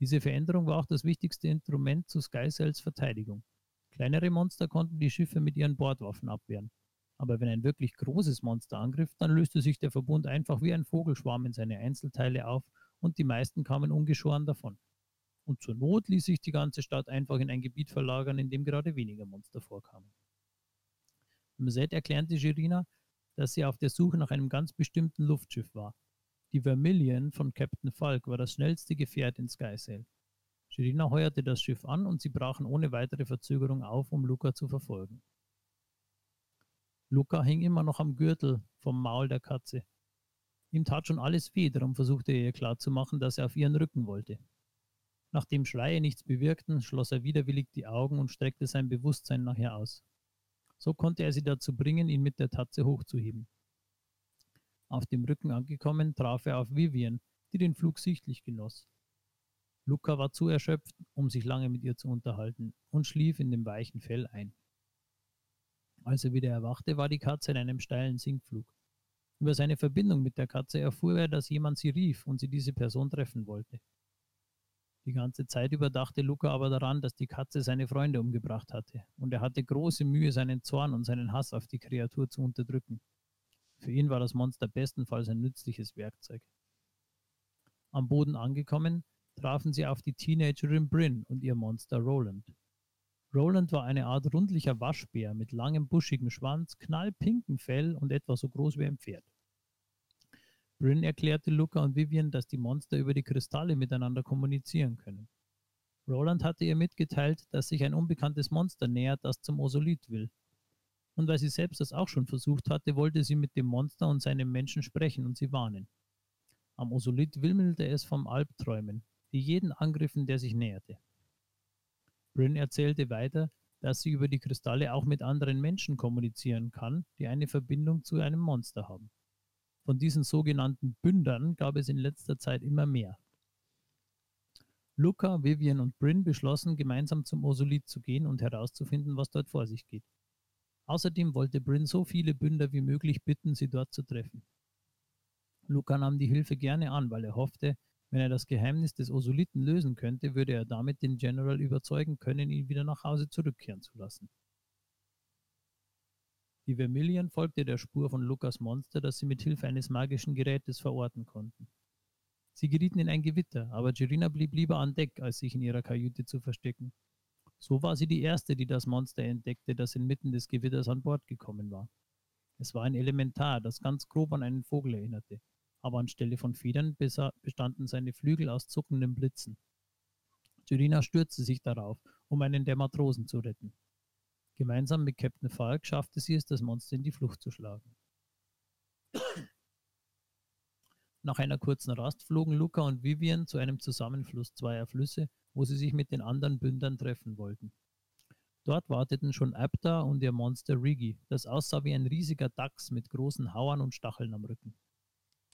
Diese Veränderung war auch das wichtigste Instrument zu Skysails Verteidigung. Kleinere Monster konnten die Schiffe mit ihren Bordwaffen abwehren. Aber wenn ein wirklich großes Monster angriff, dann löste sich der Verbund einfach wie ein Vogelschwarm in seine Einzelteile auf und die meisten kamen ungeschoren davon. Und zur Not ließ sich die ganze Stadt einfach in ein Gebiet verlagern, in dem gerade weniger Monster vorkamen. Mset erklärte Girina, dass sie auf der Suche nach einem ganz bestimmten Luftschiff war, die Vermilion von Captain Falk war das schnellste Gefährt in Skysail. Sherina heuerte das Schiff an und sie brachen ohne weitere Verzögerung auf, um Luca zu verfolgen. Luca hing immer noch am Gürtel vom Maul der Katze. Ihm tat schon alles weh, darum versuchte er ihr klarzumachen, dass er auf ihren Rücken wollte. Nachdem Schreie nichts bewirkten, schloss er widerwillig die Augen und streckte sein Bewusstsein nachher aus. So konnte er sie dazu bringen, ihn mit der Tatze hochzuheben. Auf dem Rücken angekommen, traf er auf Vivian, die den Flug sichtlich genoss. Luca war zu erschöpft, um sich lange mit ihr zu unterhalten, und schlief in dem weichen Fell ein. Als er wieder erwachte, war die Katze in einem steilen Sinkflug. Über seine Verbindung mit der Katze erfuhr er, dass jemand sie rief und sie diese Person treffen wollte. Die ganze Zeit über dachte Luca aber daran, dass die Katze seine Freunde umgebracht hatte, und er hatte große Mühe, seinen Zorn und seinen Hass auf die Kreatur zu unterdrücken. Für ihn war das Monster bestenfalls ein nützliches Werkzeug. Am Boden angekommen, trafen sie auf die Teenagerin Bryn und ihr Monster Roland. Roland war eine Art rundlicher Waschbär mit langem buschigen Schwanz, knallpinkem Fell und etwa so groß wie ein Pferd. Bryn erklärte Luca und Vivian, dass die Monster über die Kristalle miteinander kommunizieren können. Roland hatte ihr mitgeteilt, dass sich ein unbekanntes Monster nähert, das zum Osolith will und weil sie selbst das auch schon versucht hatte, wollte sie mit dem Monster und seinem Menschen sprechen und sie warnen. Am Osolith wimmelte es vom Albträumen, die jeden angriffen, der sich näherte. Bryn erzählte weiter, dass sie über die Kristalle auch mit anderen Menschen kommunizieren kann, die eine Verbindung zu einem Monster haben. Von diesen sogenannten Bündern gab es in letzter Zeit immer mehr. Luca, Vivian und Bryn beschlossen, gemeinsam zum Osolith zu gehen und herauszufinden, was dort vor sich geht. Außerdem wollte Bryn so viele Bünder wie möglich bitten, sie dort zu treffen. Luca nahm die Hilfe gerne an, weil er hoffte, wenn er das Geheimnis des Osoliten lösen könnte, würde er damit den General überzeugen können, ihn wieder nach Hause zurückkehren zu lassen. Die Vermilion folgte der Spur von Lukas Monster, das sie mit Hilfe eines magischen Gerätes verorten konnten. Sie gerieten in ein Gewitter, aber Girina blieb lieber an Deck, als sich in ihrer Kajüte zu verstecken. So war sie die erste, die das Monster entdeckte, das inmitten des Gewitters an Bord gekommen war. Es war ein Elementar, das ganz grob an einen Vogel erinnerte, aber anstelle von Federn bestanden seine Flügel aus zuckenden Blitzen. Jurina stürzte sich darauf, um einen der Matrosen zu retten. Gemeinsam mit Captain Falk schaffte sie es, das Monster in die Flucht zu schlagen. Nach einer kurzen Rast flogen Luca und Vivian zu einem Zusammenfluss zweier Flüsse wo sie sich mit den anderen Bündern treffen wollten. Dort warteten schon Abda und ihr Monster Rigi, das aussah wie ein riesiger Dachs mit großen Hauern und Stacheln am Rücken.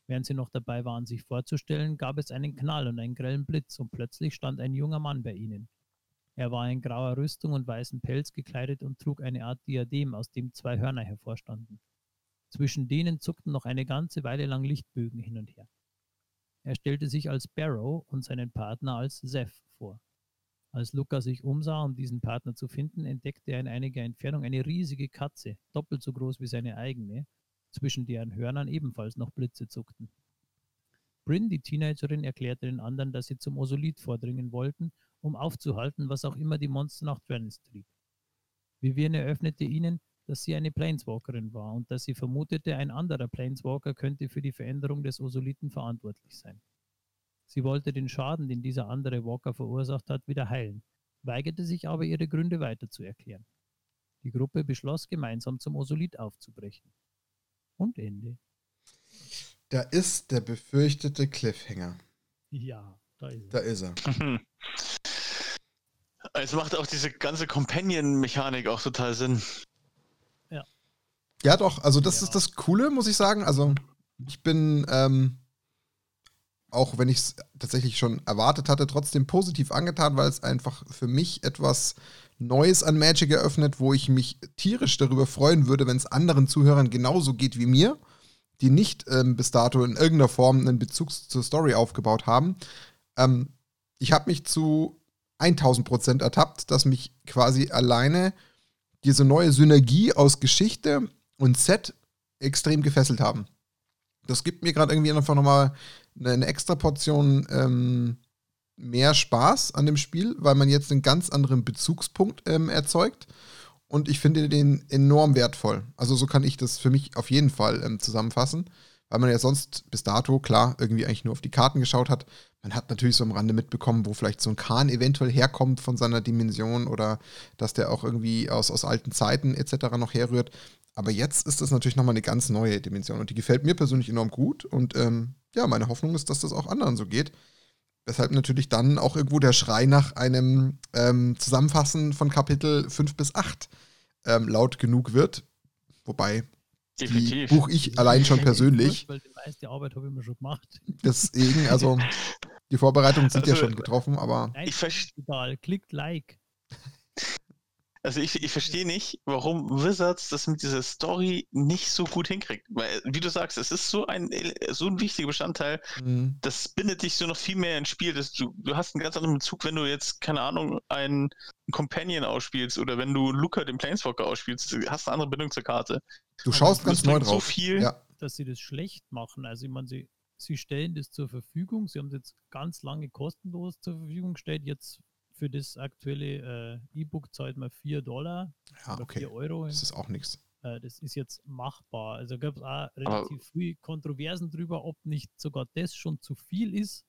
Während sie noch dabei waren, sich vorzustellen, gab es einen Knall und einen grellen Blitz und plötzlich stand ein junger Mann bei ihnen. Er war in grauer Rüstung und weißen Pelz gekleidet und trug eine Art Diadem, aus dem zwei Hörner hervorstanden. Zwischen denen zuckten noch eine ganze Weile lang Lichtbögen hin und her. Er stellte sich als Barrow und seinen Partner als Zeph vor. Als Luca sich umsah, um diesen Partner zu finden, entdeckte er in einiger Entfernung eine riesige Katze, doppelt so groß wie seine eigene, zwischen deren Hörnern ebenfalls noch Blitze zuckten. Bryn, die Teenagerin, erklärte den anderen, dass sie zum Osolith vordringen wollten, um aufzuhalten, was auch immer die Monster nach Tranis trieb. Vivian eröffnete ihnen, dass sie eine Planeswalkerin war und dass sie vermutete, ein anderer Planeswalker könnte für die Veränderung des Osolithen verantwortlich sein. Sie wollte den Schaden, den dieser andere Walker verursacht hat, wieder heilen, weigerte sich aber, ihre Gründe weiter zu erklären. Die Gruppe beschloss, gemeinsam zum Osolith aufzubrechen. Und Ende. Da ist der befürchtete Cliffhanger. Ja, da ist er. Da ist er. [LAUGHS] Es macht auch diese ganze Companion-Mechanik auch total Sinn. Ja. Ja, doch. Also, das Ja. ist das Coole, muss ich sagen. Also, ich bin, ähm, auch wenn ich es tatsächlich schon erwartet hatte, trotzdem positiv angetan, weil es einfach für mich etwas Neues an Magic eröffnet, wo ich mich tierisch darüber freuen würde, wenn es anderen Zuhörern genauso geht wie mir, die nicht ähm, bis dato in irgendeiner Form einen Bezug zur Story aufgebaut haben. Ähm, ich habe mich zu 1000 Prozent ertappt, dass mich quasi alleine diese neue Synergie aus Geschichte und Set extrem gefesselt haben. Das gibt mir gerade irgendwie einfach nochmal eine, extra Portion ähm, mehr Spaß an dem Spiel, weil man jetzt einen ganz anderen Bezugspunkt ähm, erzeugt. Und ich finde den enorm wertvoll. Also so kann ich das für mich auf jeden Fall ähm, zusammenfassen, weil man ja sonst bis dato, klar, irgendwie eigentlich nur auf die Karten geschaut hat. Man hat natürlich so am Rande mitbekommen, wo vielleicht so ein Kahn eventuell herkommt von seiner Dimension oder dass der auch irgendwie aus, aus alten Zeiten etc. noch herrührt. Aber jetzt ist das natürlich nochmal eine ganz neue Dimension und die gefällt mir persönlich enorm gut. Und ähm, ja, meine Hoffnung ist, dass das auch anderen so geht. Weshalb natürlich dann auch irgendwo der Schrei nach einem ähm, Zusammenfassen von Kapitel 5 bis 8 ähm, laut genug wird. Wobei, die Definitiv. buche ich allein schon persönlich. Weil die meiste Arbeit habe ich mir schon gemacht. [LAUGHS] Deswegen, also die Vorbereitungen sind ja Also, schon getroffen, aber Nein, Ich verst- egal. Klickt Like. Also ich, ich verstehe nicht, warum Wizards das mit dieser Story nicht so gut hinkriegt. Weil, wie du sagst, es ist so ein, so ein wichtiger Bestandteil, mh, das bindet dich so noch viel mehr ins Spiel. Das, du, du hast einen ganz anderen Bezug, wenn du jetzt, keine Ahnung, einen Companion ausspielst oder wenn du Luca den Planeswalker ausspielst, du hast eine andere Bindung zur Karte. du schaust ganz neu bringt so drauf. viel. Ja, dass sie das schlecht machen. Also ich meine, sie, sie stellen das zur Verfügung. Sie haben es jetzt ganz lange kostenlos zur Verfügung gestellt. Jetzt für das aktuelle äh, E-Book zahlt man 4 Dollar ja, oder okay. 4 Euro. Das ist auch nichts. Äh, das ist jetzt machbar. Also gab es auch relativ viel Kontroversen drüber, ob nicht sogar das schon zu viel ist,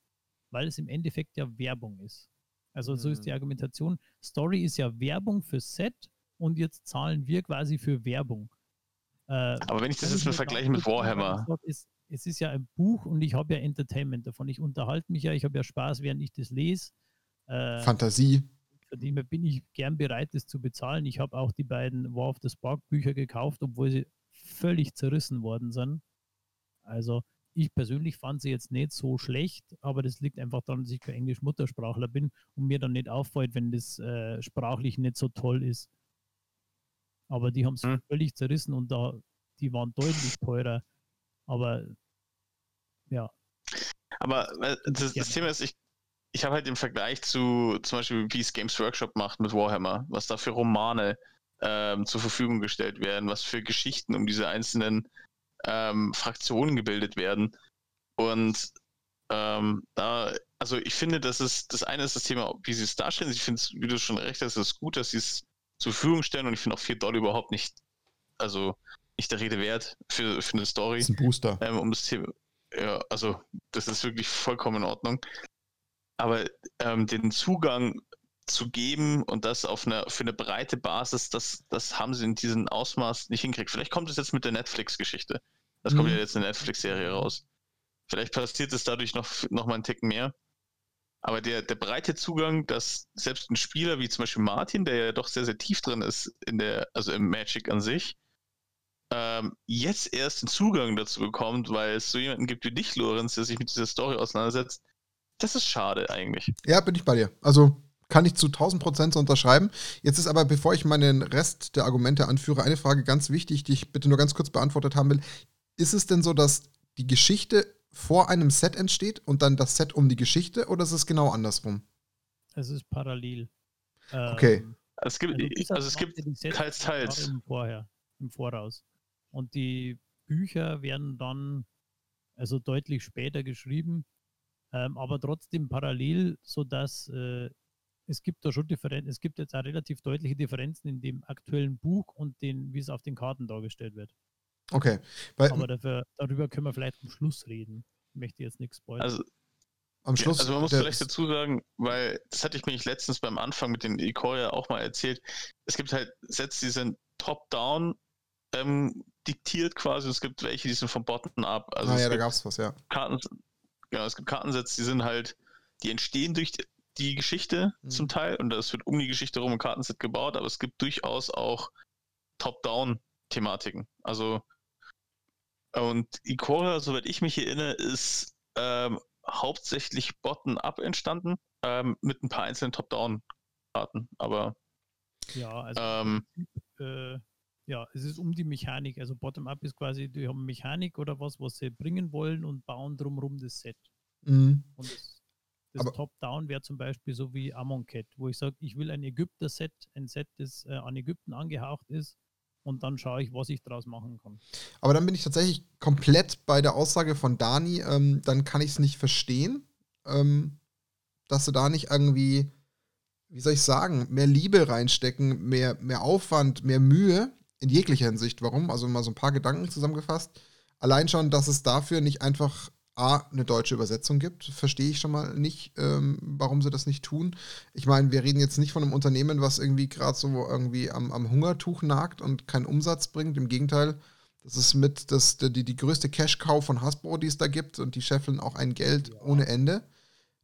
weil es im Endeffekt ja Werbung ist. Also so ist die Mhm. Argumentation. Story ist ja Werbung für Set und jetzt zahlen wir quasi für Werbung. Äh, Aber wenn ich das jetzt mal vergleiche mit Warhammer, ist, es ist ja ein Buch und ich habe ja Entertainment davon. Ich unterhalte mich ja, ich habe ja Spaß, während ich das lese. Äh, Fantasie. von dem her bin ich gern bereit, das zu bezahlen. Ich habe auch die beiden War of the Spark Bücher gekauft, obwohl sie völlig zerrissen worden sind. Also ich persönlich fand sie jetzt nicht so schlecht, aber das liegt einfach daran, dass ich kein Englisch-Muttersprachler bin und mir dann nicht auffällt, wenn das äh, sprachlich nicht so toll ist. Aber die haben es Hm. völlig zerrissen und da, die waren deutlich teurer. Aber ja, Aber äh, das, das Thema ist, ich, ich habe halt im Vergleich zu zum Beispiel, wie es Games Workshop macht mit Warhammer, was da für Romane ähm, zur Verfügung gestellt werden, was für Geschichten um diese einzelnen ähm, Fraktionen gebildet werden. Und ähm, da, also ich finde, das ist, das eine ist das Thema, wie sie es darstellen. Ich finde es, wie du schon recht hast, es ist gut, dass sie es zur Verfügung stellen und ich finde auch 4 Dollar überhaupt nicht, also nicht der Rede wert für, für eine Story Das ist ein Booster. ähm, um das Thema. Ja, also das ist wirklich vollkommen in Ordnung. Aber ähm, den Zugang zu geben und das auf eine, für eine breite Basis, das, das haben sie in diesem Ausmaß nicht hinkriegt. Vielleicht kommt es jetzt mit der Netflix-Geschichte. Das kommt Mhm. ja jetzt eine Netflix-Serie raus. Vielleicht passiert es dadurch noch, noch mal einen Ticken mehr. Aber der, der breite Zugang, dass selbst ein Spieler wie zum Beispiel Martin, der ja doch sehr, sehr tief drin ist in der, also im Magic an sich, ähm, jetzt erst den Zugang dazu bekommt, weil es so jemanden gibt wie dich, Lorenz, der sich mit dieser Story auseinandersetzt, das ist schade eigentlich. Ja, bin ich bei dir. Also kann ich zu 1000 Prozent so unterschreiben. Jetzt ist aber, bevor ich meinen Rest der Argumente anführe, eine Frage ganz wichtig, die ich bitte nur ganz kurz beantwortet haben will. Ist es denn so, dass die Geschichte vor einem Set entsteht und dann das Set um die Geschichte oder ist es genau andersrum? es ist parallel. Okay. Ähm, Es gibt, Also also es gibt ja die Sets teils, teils. Im, Vorher, Im Voraus. Und die Bücher werden dann also deutlich später geschrieben, ähm, aber trotzdem parallel, sodass äh, es gibt da schon Differenzen, es gibt jetzt auch relativ deutliche Differenzen in dem aktuellen Buch und den, wie es auf den Karten dargestellt wird. Okay. Weil, Aber dafür, darüber können wir vielleicht am Schluss reden. Ich möchte jetzt nichts spoilern. Also, am Schluss. Ja, also man muss vielleicht dazu sagen, weil das hatte ich mir nicht letztens beim Anfang mit den Ikoria auch mal erzählt. Es gibt halt Sets, die sind top-down ähm, diktiert quasi. Und es gibt welche, die sind vom Bottom up. Also ah, ja, da gab es was, ja. Karten, genau, es gibt Kartensets, die sind halt, die entstehen durch die Geschichte mhm. zum Teil und es wird um die Geschichte rum ein Kartenset gebaut, aber es gibt durchaus auch Top-Down-Thematiken. Also und Ikora, soweit ich mich erinnere, ist ähm, hauptsächlich Bottom-up entstanden, ähm, mit ein paar einzelnen Top-Down-Karten, aber ja, also ähm, äh, ja, es ist um die Mechanik. Also Bottom-up ist quasi, die haben Mechanik oder was, was sie bringen wollen und bauen drumherum das Set. Mhm. Und das, das Top-Down wäre zum Beispiel so wie Amon Cat, wo ich sage, ich will ein Ägypter-Set, ein Set, das äh, an Ägypten angehaucht ist und dann schaue ich, was ich daraus machen kann. Aber dann bin ich tatsächlich komplett bei der Aussage von Dani, ähm, dann kann ich es nicht verstehen, ähm, dass du da nicht irgendwie, wie soll ich sagen, mehr Liebe reinstecken, mehr, mehr Aufwand, mehr Mühe in jeglicher Hinsicht. Warum? Also mal so ein paar Gedanken zusammengefasst. Allein schon, dass es dafür nicht einfach A, eine deutsche Übersetzung gibt, verstehe ich schon mal nicht, ähm, warum sie das nicht tun. Ich meine, wir reden jetzt nicht von einem Unternehmen, was irgendwie gerade so irgendwie am, am, Hungertuch nagt und keinen Umsatz bringt. Im Gegenteil, das ist mit das, die, die größte Cash-Cow von Hasbro, die es da gibt und die scheffeln auch ein Geld ja. ohne Ende.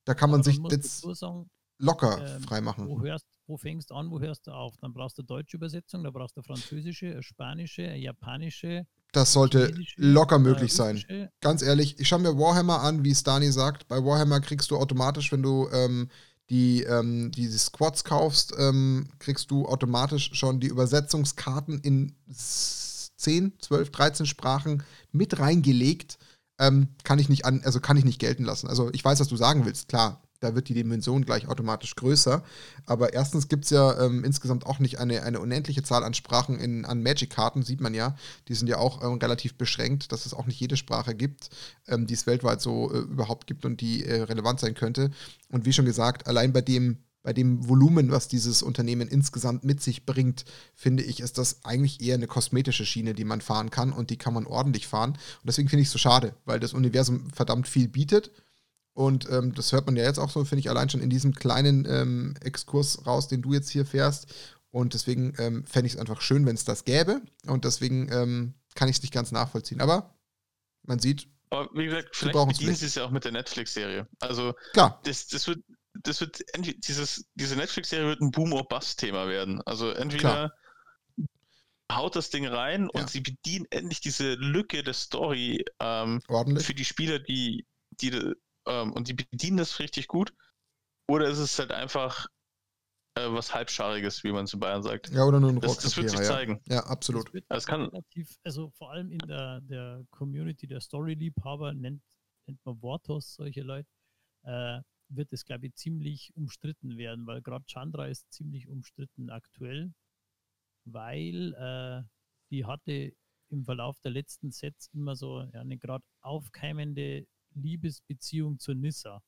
Da kann man sich jetzt sagen, locker ähm, freimachen. Wo, hörst, wo fängst du an, wo hörst du auf? Dann brauchst du deutsche Übersetzung, da brauchst du französische, spanische, japanische, das sollte locker möglich sein. Ganz ehrlich, ich schaue mir Warhammer an, wie Stani sagt. Bei Warhammer kriegst du automatisch, wenn du ähm, die, ähm, diese Squads kaufst, ähm, kriegst du automatisch schon die Übersetzungskarten in 10, 12, 13 Sprachen mit reingelegt. Ähm, kann ich nicht an, also kann ich nicht gelten lassen. Also ich weiß, was du sagen willst, klar da wird die Dimension gleich automatisch größer. Aber erstens gibt es ja ähm, insgesamt auch nicht eine, eine unendliche Zahl an Sprachen in, an Magic-Karten, sieht man ja. Die sind ja auch ähm, relativ beschränkt, dass es auch nicht jede Sprache gibt, ähm, die es weltweit so äh, überhaupt gibt und die äh, relevant sein könnte. Und wie schon gesagt, allein bei dem bei dem Volumen, was dieses Unternehmen insgesamt mit sich bringt, finde ich, ist das eigentlich eher eine kosmetische Schiene, die man fahren kann und die kann man ordentlich fahren. Und deswegen finde ich es so schade, weil das Universum verdammt viel bietet und ähm, das hört man ja jetzt auch so, finde ich, allein schon in diesem kleinen ähm, Exkurs raus, den du jetzt hier fährst. Und deswegen ähm, fände ich es einfach schön, wenn es das gäbe. Und deswegen ähm, kann ich es nicht ganz nachvollziehen. Aber man sieht. Aber wie gesagt, vielleicht bedienen sie es ja auch mit der Netflix-Serie. Also, Klar. Das, das wird, das wird dieses, diese Netflix-Serie wird ein Boom- or Bust-Thema werden. Also, entweder. Klar haut das Ding rein ja. und sie bedienen endlich diese Lücke der Story ähm, für die Spieler, die, die ähm, und die bedienen das richtig gut. Oder ist es halt einfach äh, was Halbschariges, wie man zu Bayern sagt. Ja, oder nur ein Das, das wird sich ja. zeigen. Ja, absolut. Das, das kann relativ, also vor allem in der, der Community der Story-Liebhaber, nennt, nennt man Wortos solche Leute, äh, wird es, glaube ich, ziemlich umstritten werden, weil gerade Chandra ist ziemlich umstritten aktuell, weil äh, die hatte im Verlauf der letzten Sets immer so ja, eine gerade aufkeimende Liebesbeziehung zu Nissa.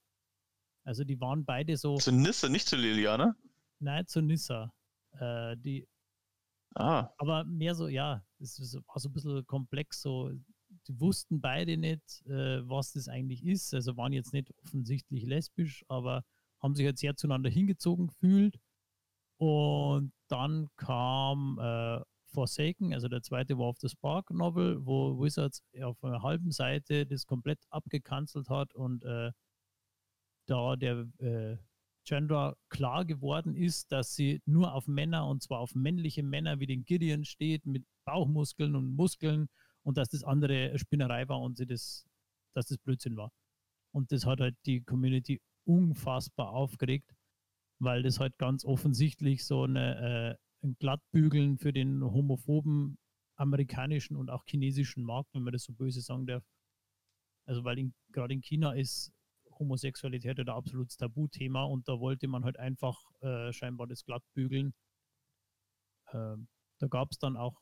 Also die waren beide so. Zu Nissa, nicht zu Liliana? Nein, zu Nissa. Äh, die. Ah. Aber mehr so, ja, es war so ein bisschen komplex. So, die wussten beide nicht, äh, was das eigentlich ist. Also waren jetzt nicht offensichtlich lesbisch, aber haben sich halt sehr zueinander hingezogen gefühlt. Und dann kam äh, Forsaken, also der zweite War of the Spark Novel, wo Wizards auf einer halben Seite das komplett abgekanzelt hat und äh, da der äh, Chandra klar geworden ist, dass sie nur auf Männer und zwar auf männliche Männer wie den Gideon steht mit Bauchmuskeln und Muskeln und dass das andere Spinnerei war und sie das, dass das Blödsinn war. Und das hat halt die Community unfassbar aufgeregt, weil das halt ganz offensichtlich so eine äh, Glattbügeln für den homophoben amerikanischen und auch chinesischen Markt, wenn man das so böse sagen darf. Also weil gerade in China ist Homosexualität ja der absolutes Tabuthema und da wollte man halt einfach äh, scheinbar das Glattbügeln. Äh, da gab es dann auch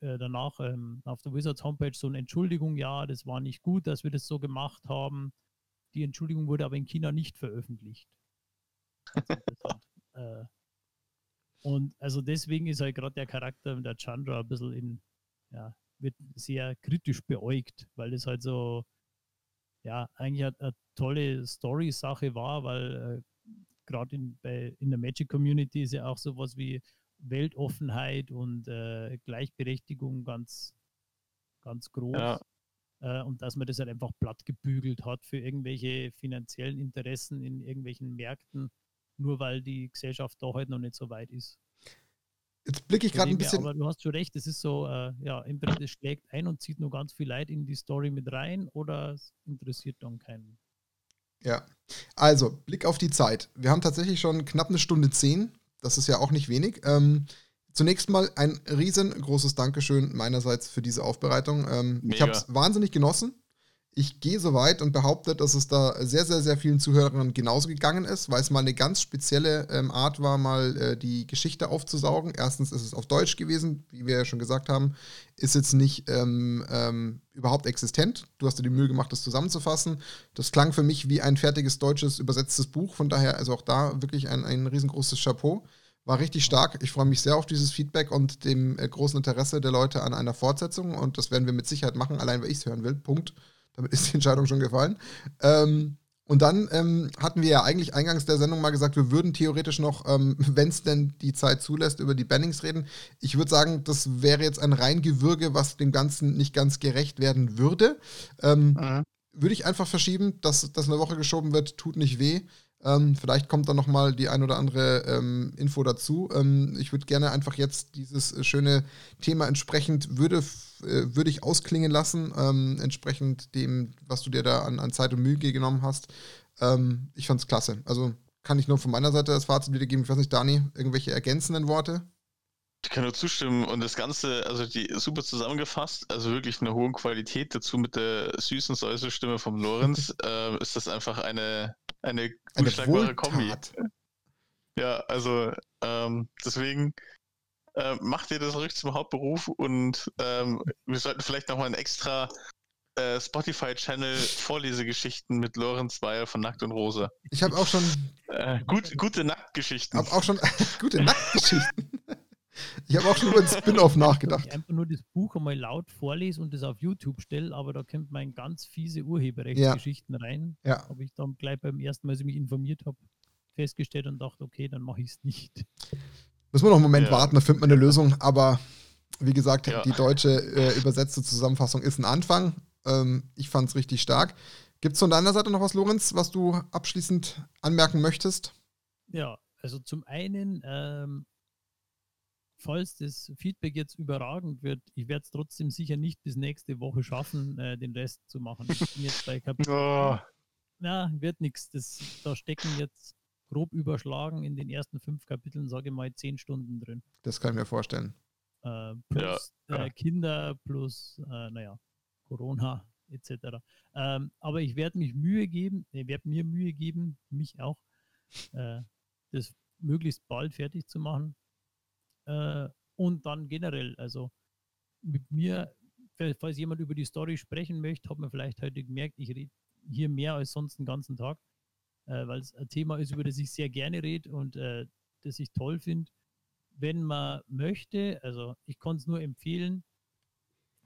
äh, danach ähm, auf der Wizards Homepage so eine Entschuldigung, ja, das war nicht gut, dass wir das so gemacht haben. Die Entschuldigung wurde aber in China nicht veröffentlicht. Also hat, [LAUGHS] äh, und also deswegen ist halt gerade der Charakter der Chandra ein bisschen in, ja, wird sehr kritisch beäugt, weil das halt so, ja eigentlich eine, eine tolle Story-Sache war, weil äh, gerade in, in der Magic Community ist ja auch sowas wie Weltoffenheit und äh, Gleichberechtigung ganz, ganz groß. Ja. Äh, und dass man das halt einfach platt gebügelt hat für irgendwelche finanziellen Interessen in irgendwelchen Märkten, nur weil die Gesellschaft da halt noch nicht so weit ist. Jetzt blicke ich gerade ein bisschen. Aber du hast schon recht, es ist so, äh, ja, entweder es schlägt ein und zieht nur ganz viel Leid in die Story mit rein oder es interessiert dann keinen. Ja, also Blick auf die Zeit. Wir haben tatsächlich schon knapp eine Stunde zehn. Das ist ja auch nicht wenig. Ähm, zunächst mal ein riesengroßes Dankeschön meinerseits für diese Aufbereitung. Ähm, ich habe es wahnsinnig genossen ich gehe so weit und behaupte, dass es da sehr, sehr, sehr vielen Zuhörern genauso gegangen ist, weil es mal eine ganz spezielle ähm, Art war, mal äh, die Geschichte aufzusaugen. Erstens ist es auf Deutsch gewesen, wie wir ja schon gesagt haben, ist jetzt nicht ähm, ähm, überhaupt existent. Du hast dir die Mühe gemacht, das zusammenzufassen. Das klang für mich wie ein fertiges deutsches übersetztes Buch, von daher also auch da wirklich ein, ein riesengroßes Chapeau. War richtig stark. Ich freue mich sehr auf dieses Feedback und dem äh, großen Interesse der Leute an einer Fortsetzung und das werden wir mit Sicherheit machen, allein weil ich es hören will. Punkt. Damit ist die Entscheidung schon gefallen. Ähm, und dann ähm, hatten wir ja eigentlich eingangs der Sendung mal gesagt, wir würden theoretisch noch, ähm, [LAUGHS] wenn es denn die Zeit zulässt, über die Bannings reden. Ich würde sagen, das wäre jetzt ein Reingewürge, was dem Ganzen nicht ganz gerecht werden würde. Ähm, mhm. Würde ich einfach verschieben, dass das eine Woche geschoben wird, tut nicht weh. Ähm, vielleicht kommt da noch mal die ein oder andere ähm, Info dazu. Ähm, ich würde gerne einfach jetzt dieses äh, schöne Thema entsprechend würde, äh, würde ich ausklingen lassen, ähm, entsprechend dem, was du dir da an, an Zeit und Mühe genommen hast. Ähm, ich fand es klasse. Also kann ich nur von meiner Seite das Fazit wiedergeben. Ich weiß nicht, Dani, irgendwelche ergänzenden Worte? Ich kann nur zustimmen und das Ganze, also die super zusammengefasst, also wirklich eine hohe Qualität dazu mit der süßen Säuselstimme vom Lorenz, [LAUGHS] äh, ist das einfach eine, eine unschlagbare Kombi. Ja, also ähm, deswegen äh, macht ihr das ruhig zum Hauptberuf und ähm, wir sollten vielleicht nochmal einen extra äh, Spotify-Channel Vorlesegeschichten mit Lorenz Weil von Nackt und Rose. Ich habe auch schon. Äh, gut, gute Nacktgeschichten. Ich habe auch schon [LAUGHS] gute Nacktgeschichten. Ich habe auch schon über ein Spin-off [LAUGHS] nachgedacht. Ich einfach nur das Buch einmal laut vorlese und das auf YouTube stelle, aber da kommt man ganz fiese Urheberrechtsgeschichten ja. rein. Ja. Habe ich dann gleich beim ersten Mal, als ich mich informiert habe, festgestellt und dachte, okay, dann mache ich es nicht. Müssen wir noch einen Moment ja. warten, da findet man eine Lösung. Aber wie gesagt, ja. die deutsche äh, übersetzte Zusammenfassung ist ein Anfang. Ähm, ich fand es richtig stark. Gibt es von deiner Seite noch was, Lorenz, was du abschließend anmerken möchtest? Ja, also zum einen ähm, falls das Feedback jetzt überragend wird, ich werde es trotzdem sicher nicht bis nächste Woche schaffen, äh, den Rest zu machen. Ich bin jetzt bei Kapitel. [LAUGHS] Oh. Na, wird nichts. Da stecken jetzt grob überschlagen in den ersten fünf Kapiteln, sage ich mal, zehn Stunden drin. Das kann ich mir vorstellen. Äh, plus ja. äh, Kinder, plus, äh, naja, Corona etc. Ähm, aber ich werde mich Mühe geben, ich werde mir Mühe geben, mich auch, äh, das möglichst bald fertig zu machen. Äh, und dann generell, also mit mir, falls jemand über die Story sprechen möchte, hat man vielleicht heute gemerkt, ich rede hier mehr als sonst den ganzen Tag, äh, weil es ein Thema ist, über das ich sehr gerne rede und äh, das ich toll finde. Wenn man möchte, also ich kann es nur empfehlen,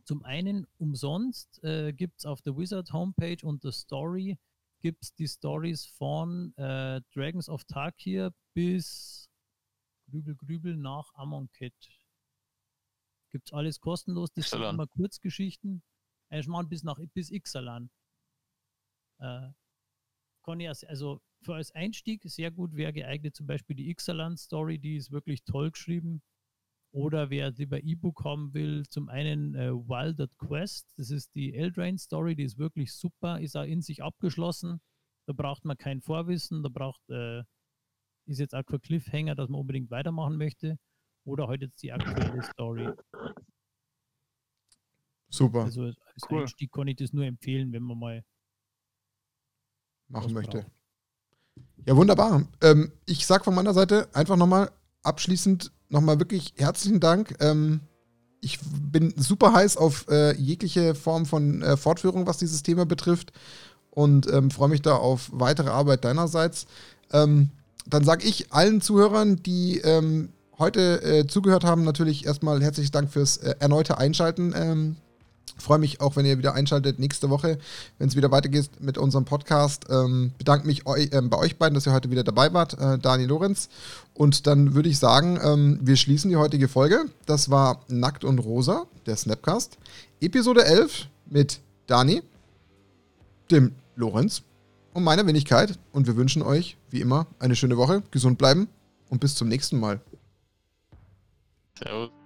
zum einen umsonst äh, gibt es auf der Wizard Homepage unter Story gibt es die Stories von äh, Dragons of Tarkir bis Grübel, Grübel nach Amonkhet. Gibt es alles kostenlos. Das sind immer Kurzgeschichten. Eigentlich mal bis nach bis Ixalan. Äh, kann ich also für als Einstieg sehr gut wäre geeignet, zum Beispiel die Ixalan-Story, die ist wirklich toll geschrieben. Oder wer lieber E-Book haben will, zum einen äh, Wilded Quest, das ist die Eldraine-Story, die ist wirklich super, ist auch in sich abgeschlossen. Da braucht man kein Vorwissen, da braucht äh, ist jetzt auch kein Cliffhanger, dass man unbedingt weitermachen möchte. Oder heute halt jetzt die aktuelle Story. Super. Also als cool. Einstieg kann ich das nur empfehlen, wenn man mal machen möchte. Braucht. Ja, wunderbar. Ähm, ich sage von meiner Seite einfach nochmal abschließend nochmal wirklich herzlichen Dank. Ähm, ich bin super heiß auf äh, jegliche Form von äh, Fortführung, was dieses Thema betrifft und ähm, freue mich da auf weitere Arbeit deinerseits. Ähm, dann sage ich allen Zuhörern, die ähm, heute äh, zugehört haben, natürlich erstmal herzlichen Dank fürs äh, erneute Einschalten ähm, Freue mich auch, wenn ihr wieder einschaltet nächste Woche, wenn es wieder weitergeht mit unserem Podcast. Ähm, bedanke mich eu äh, bei euch beiden, dass ihr heute wieder dabei wart, äh, Dani Lorenz. Und dann würde ich sagen, ähm, wir schließen die heutige Folge. Das war Nackt und Rosa, der Snapcast. Episode 11 mit Dani, dem Lorenz und meiner Wenigkeit. Und wir wünschen euch, wie immer, eine schöne Woche, gesund bleiben und bis zum nächsten Mal. Servus.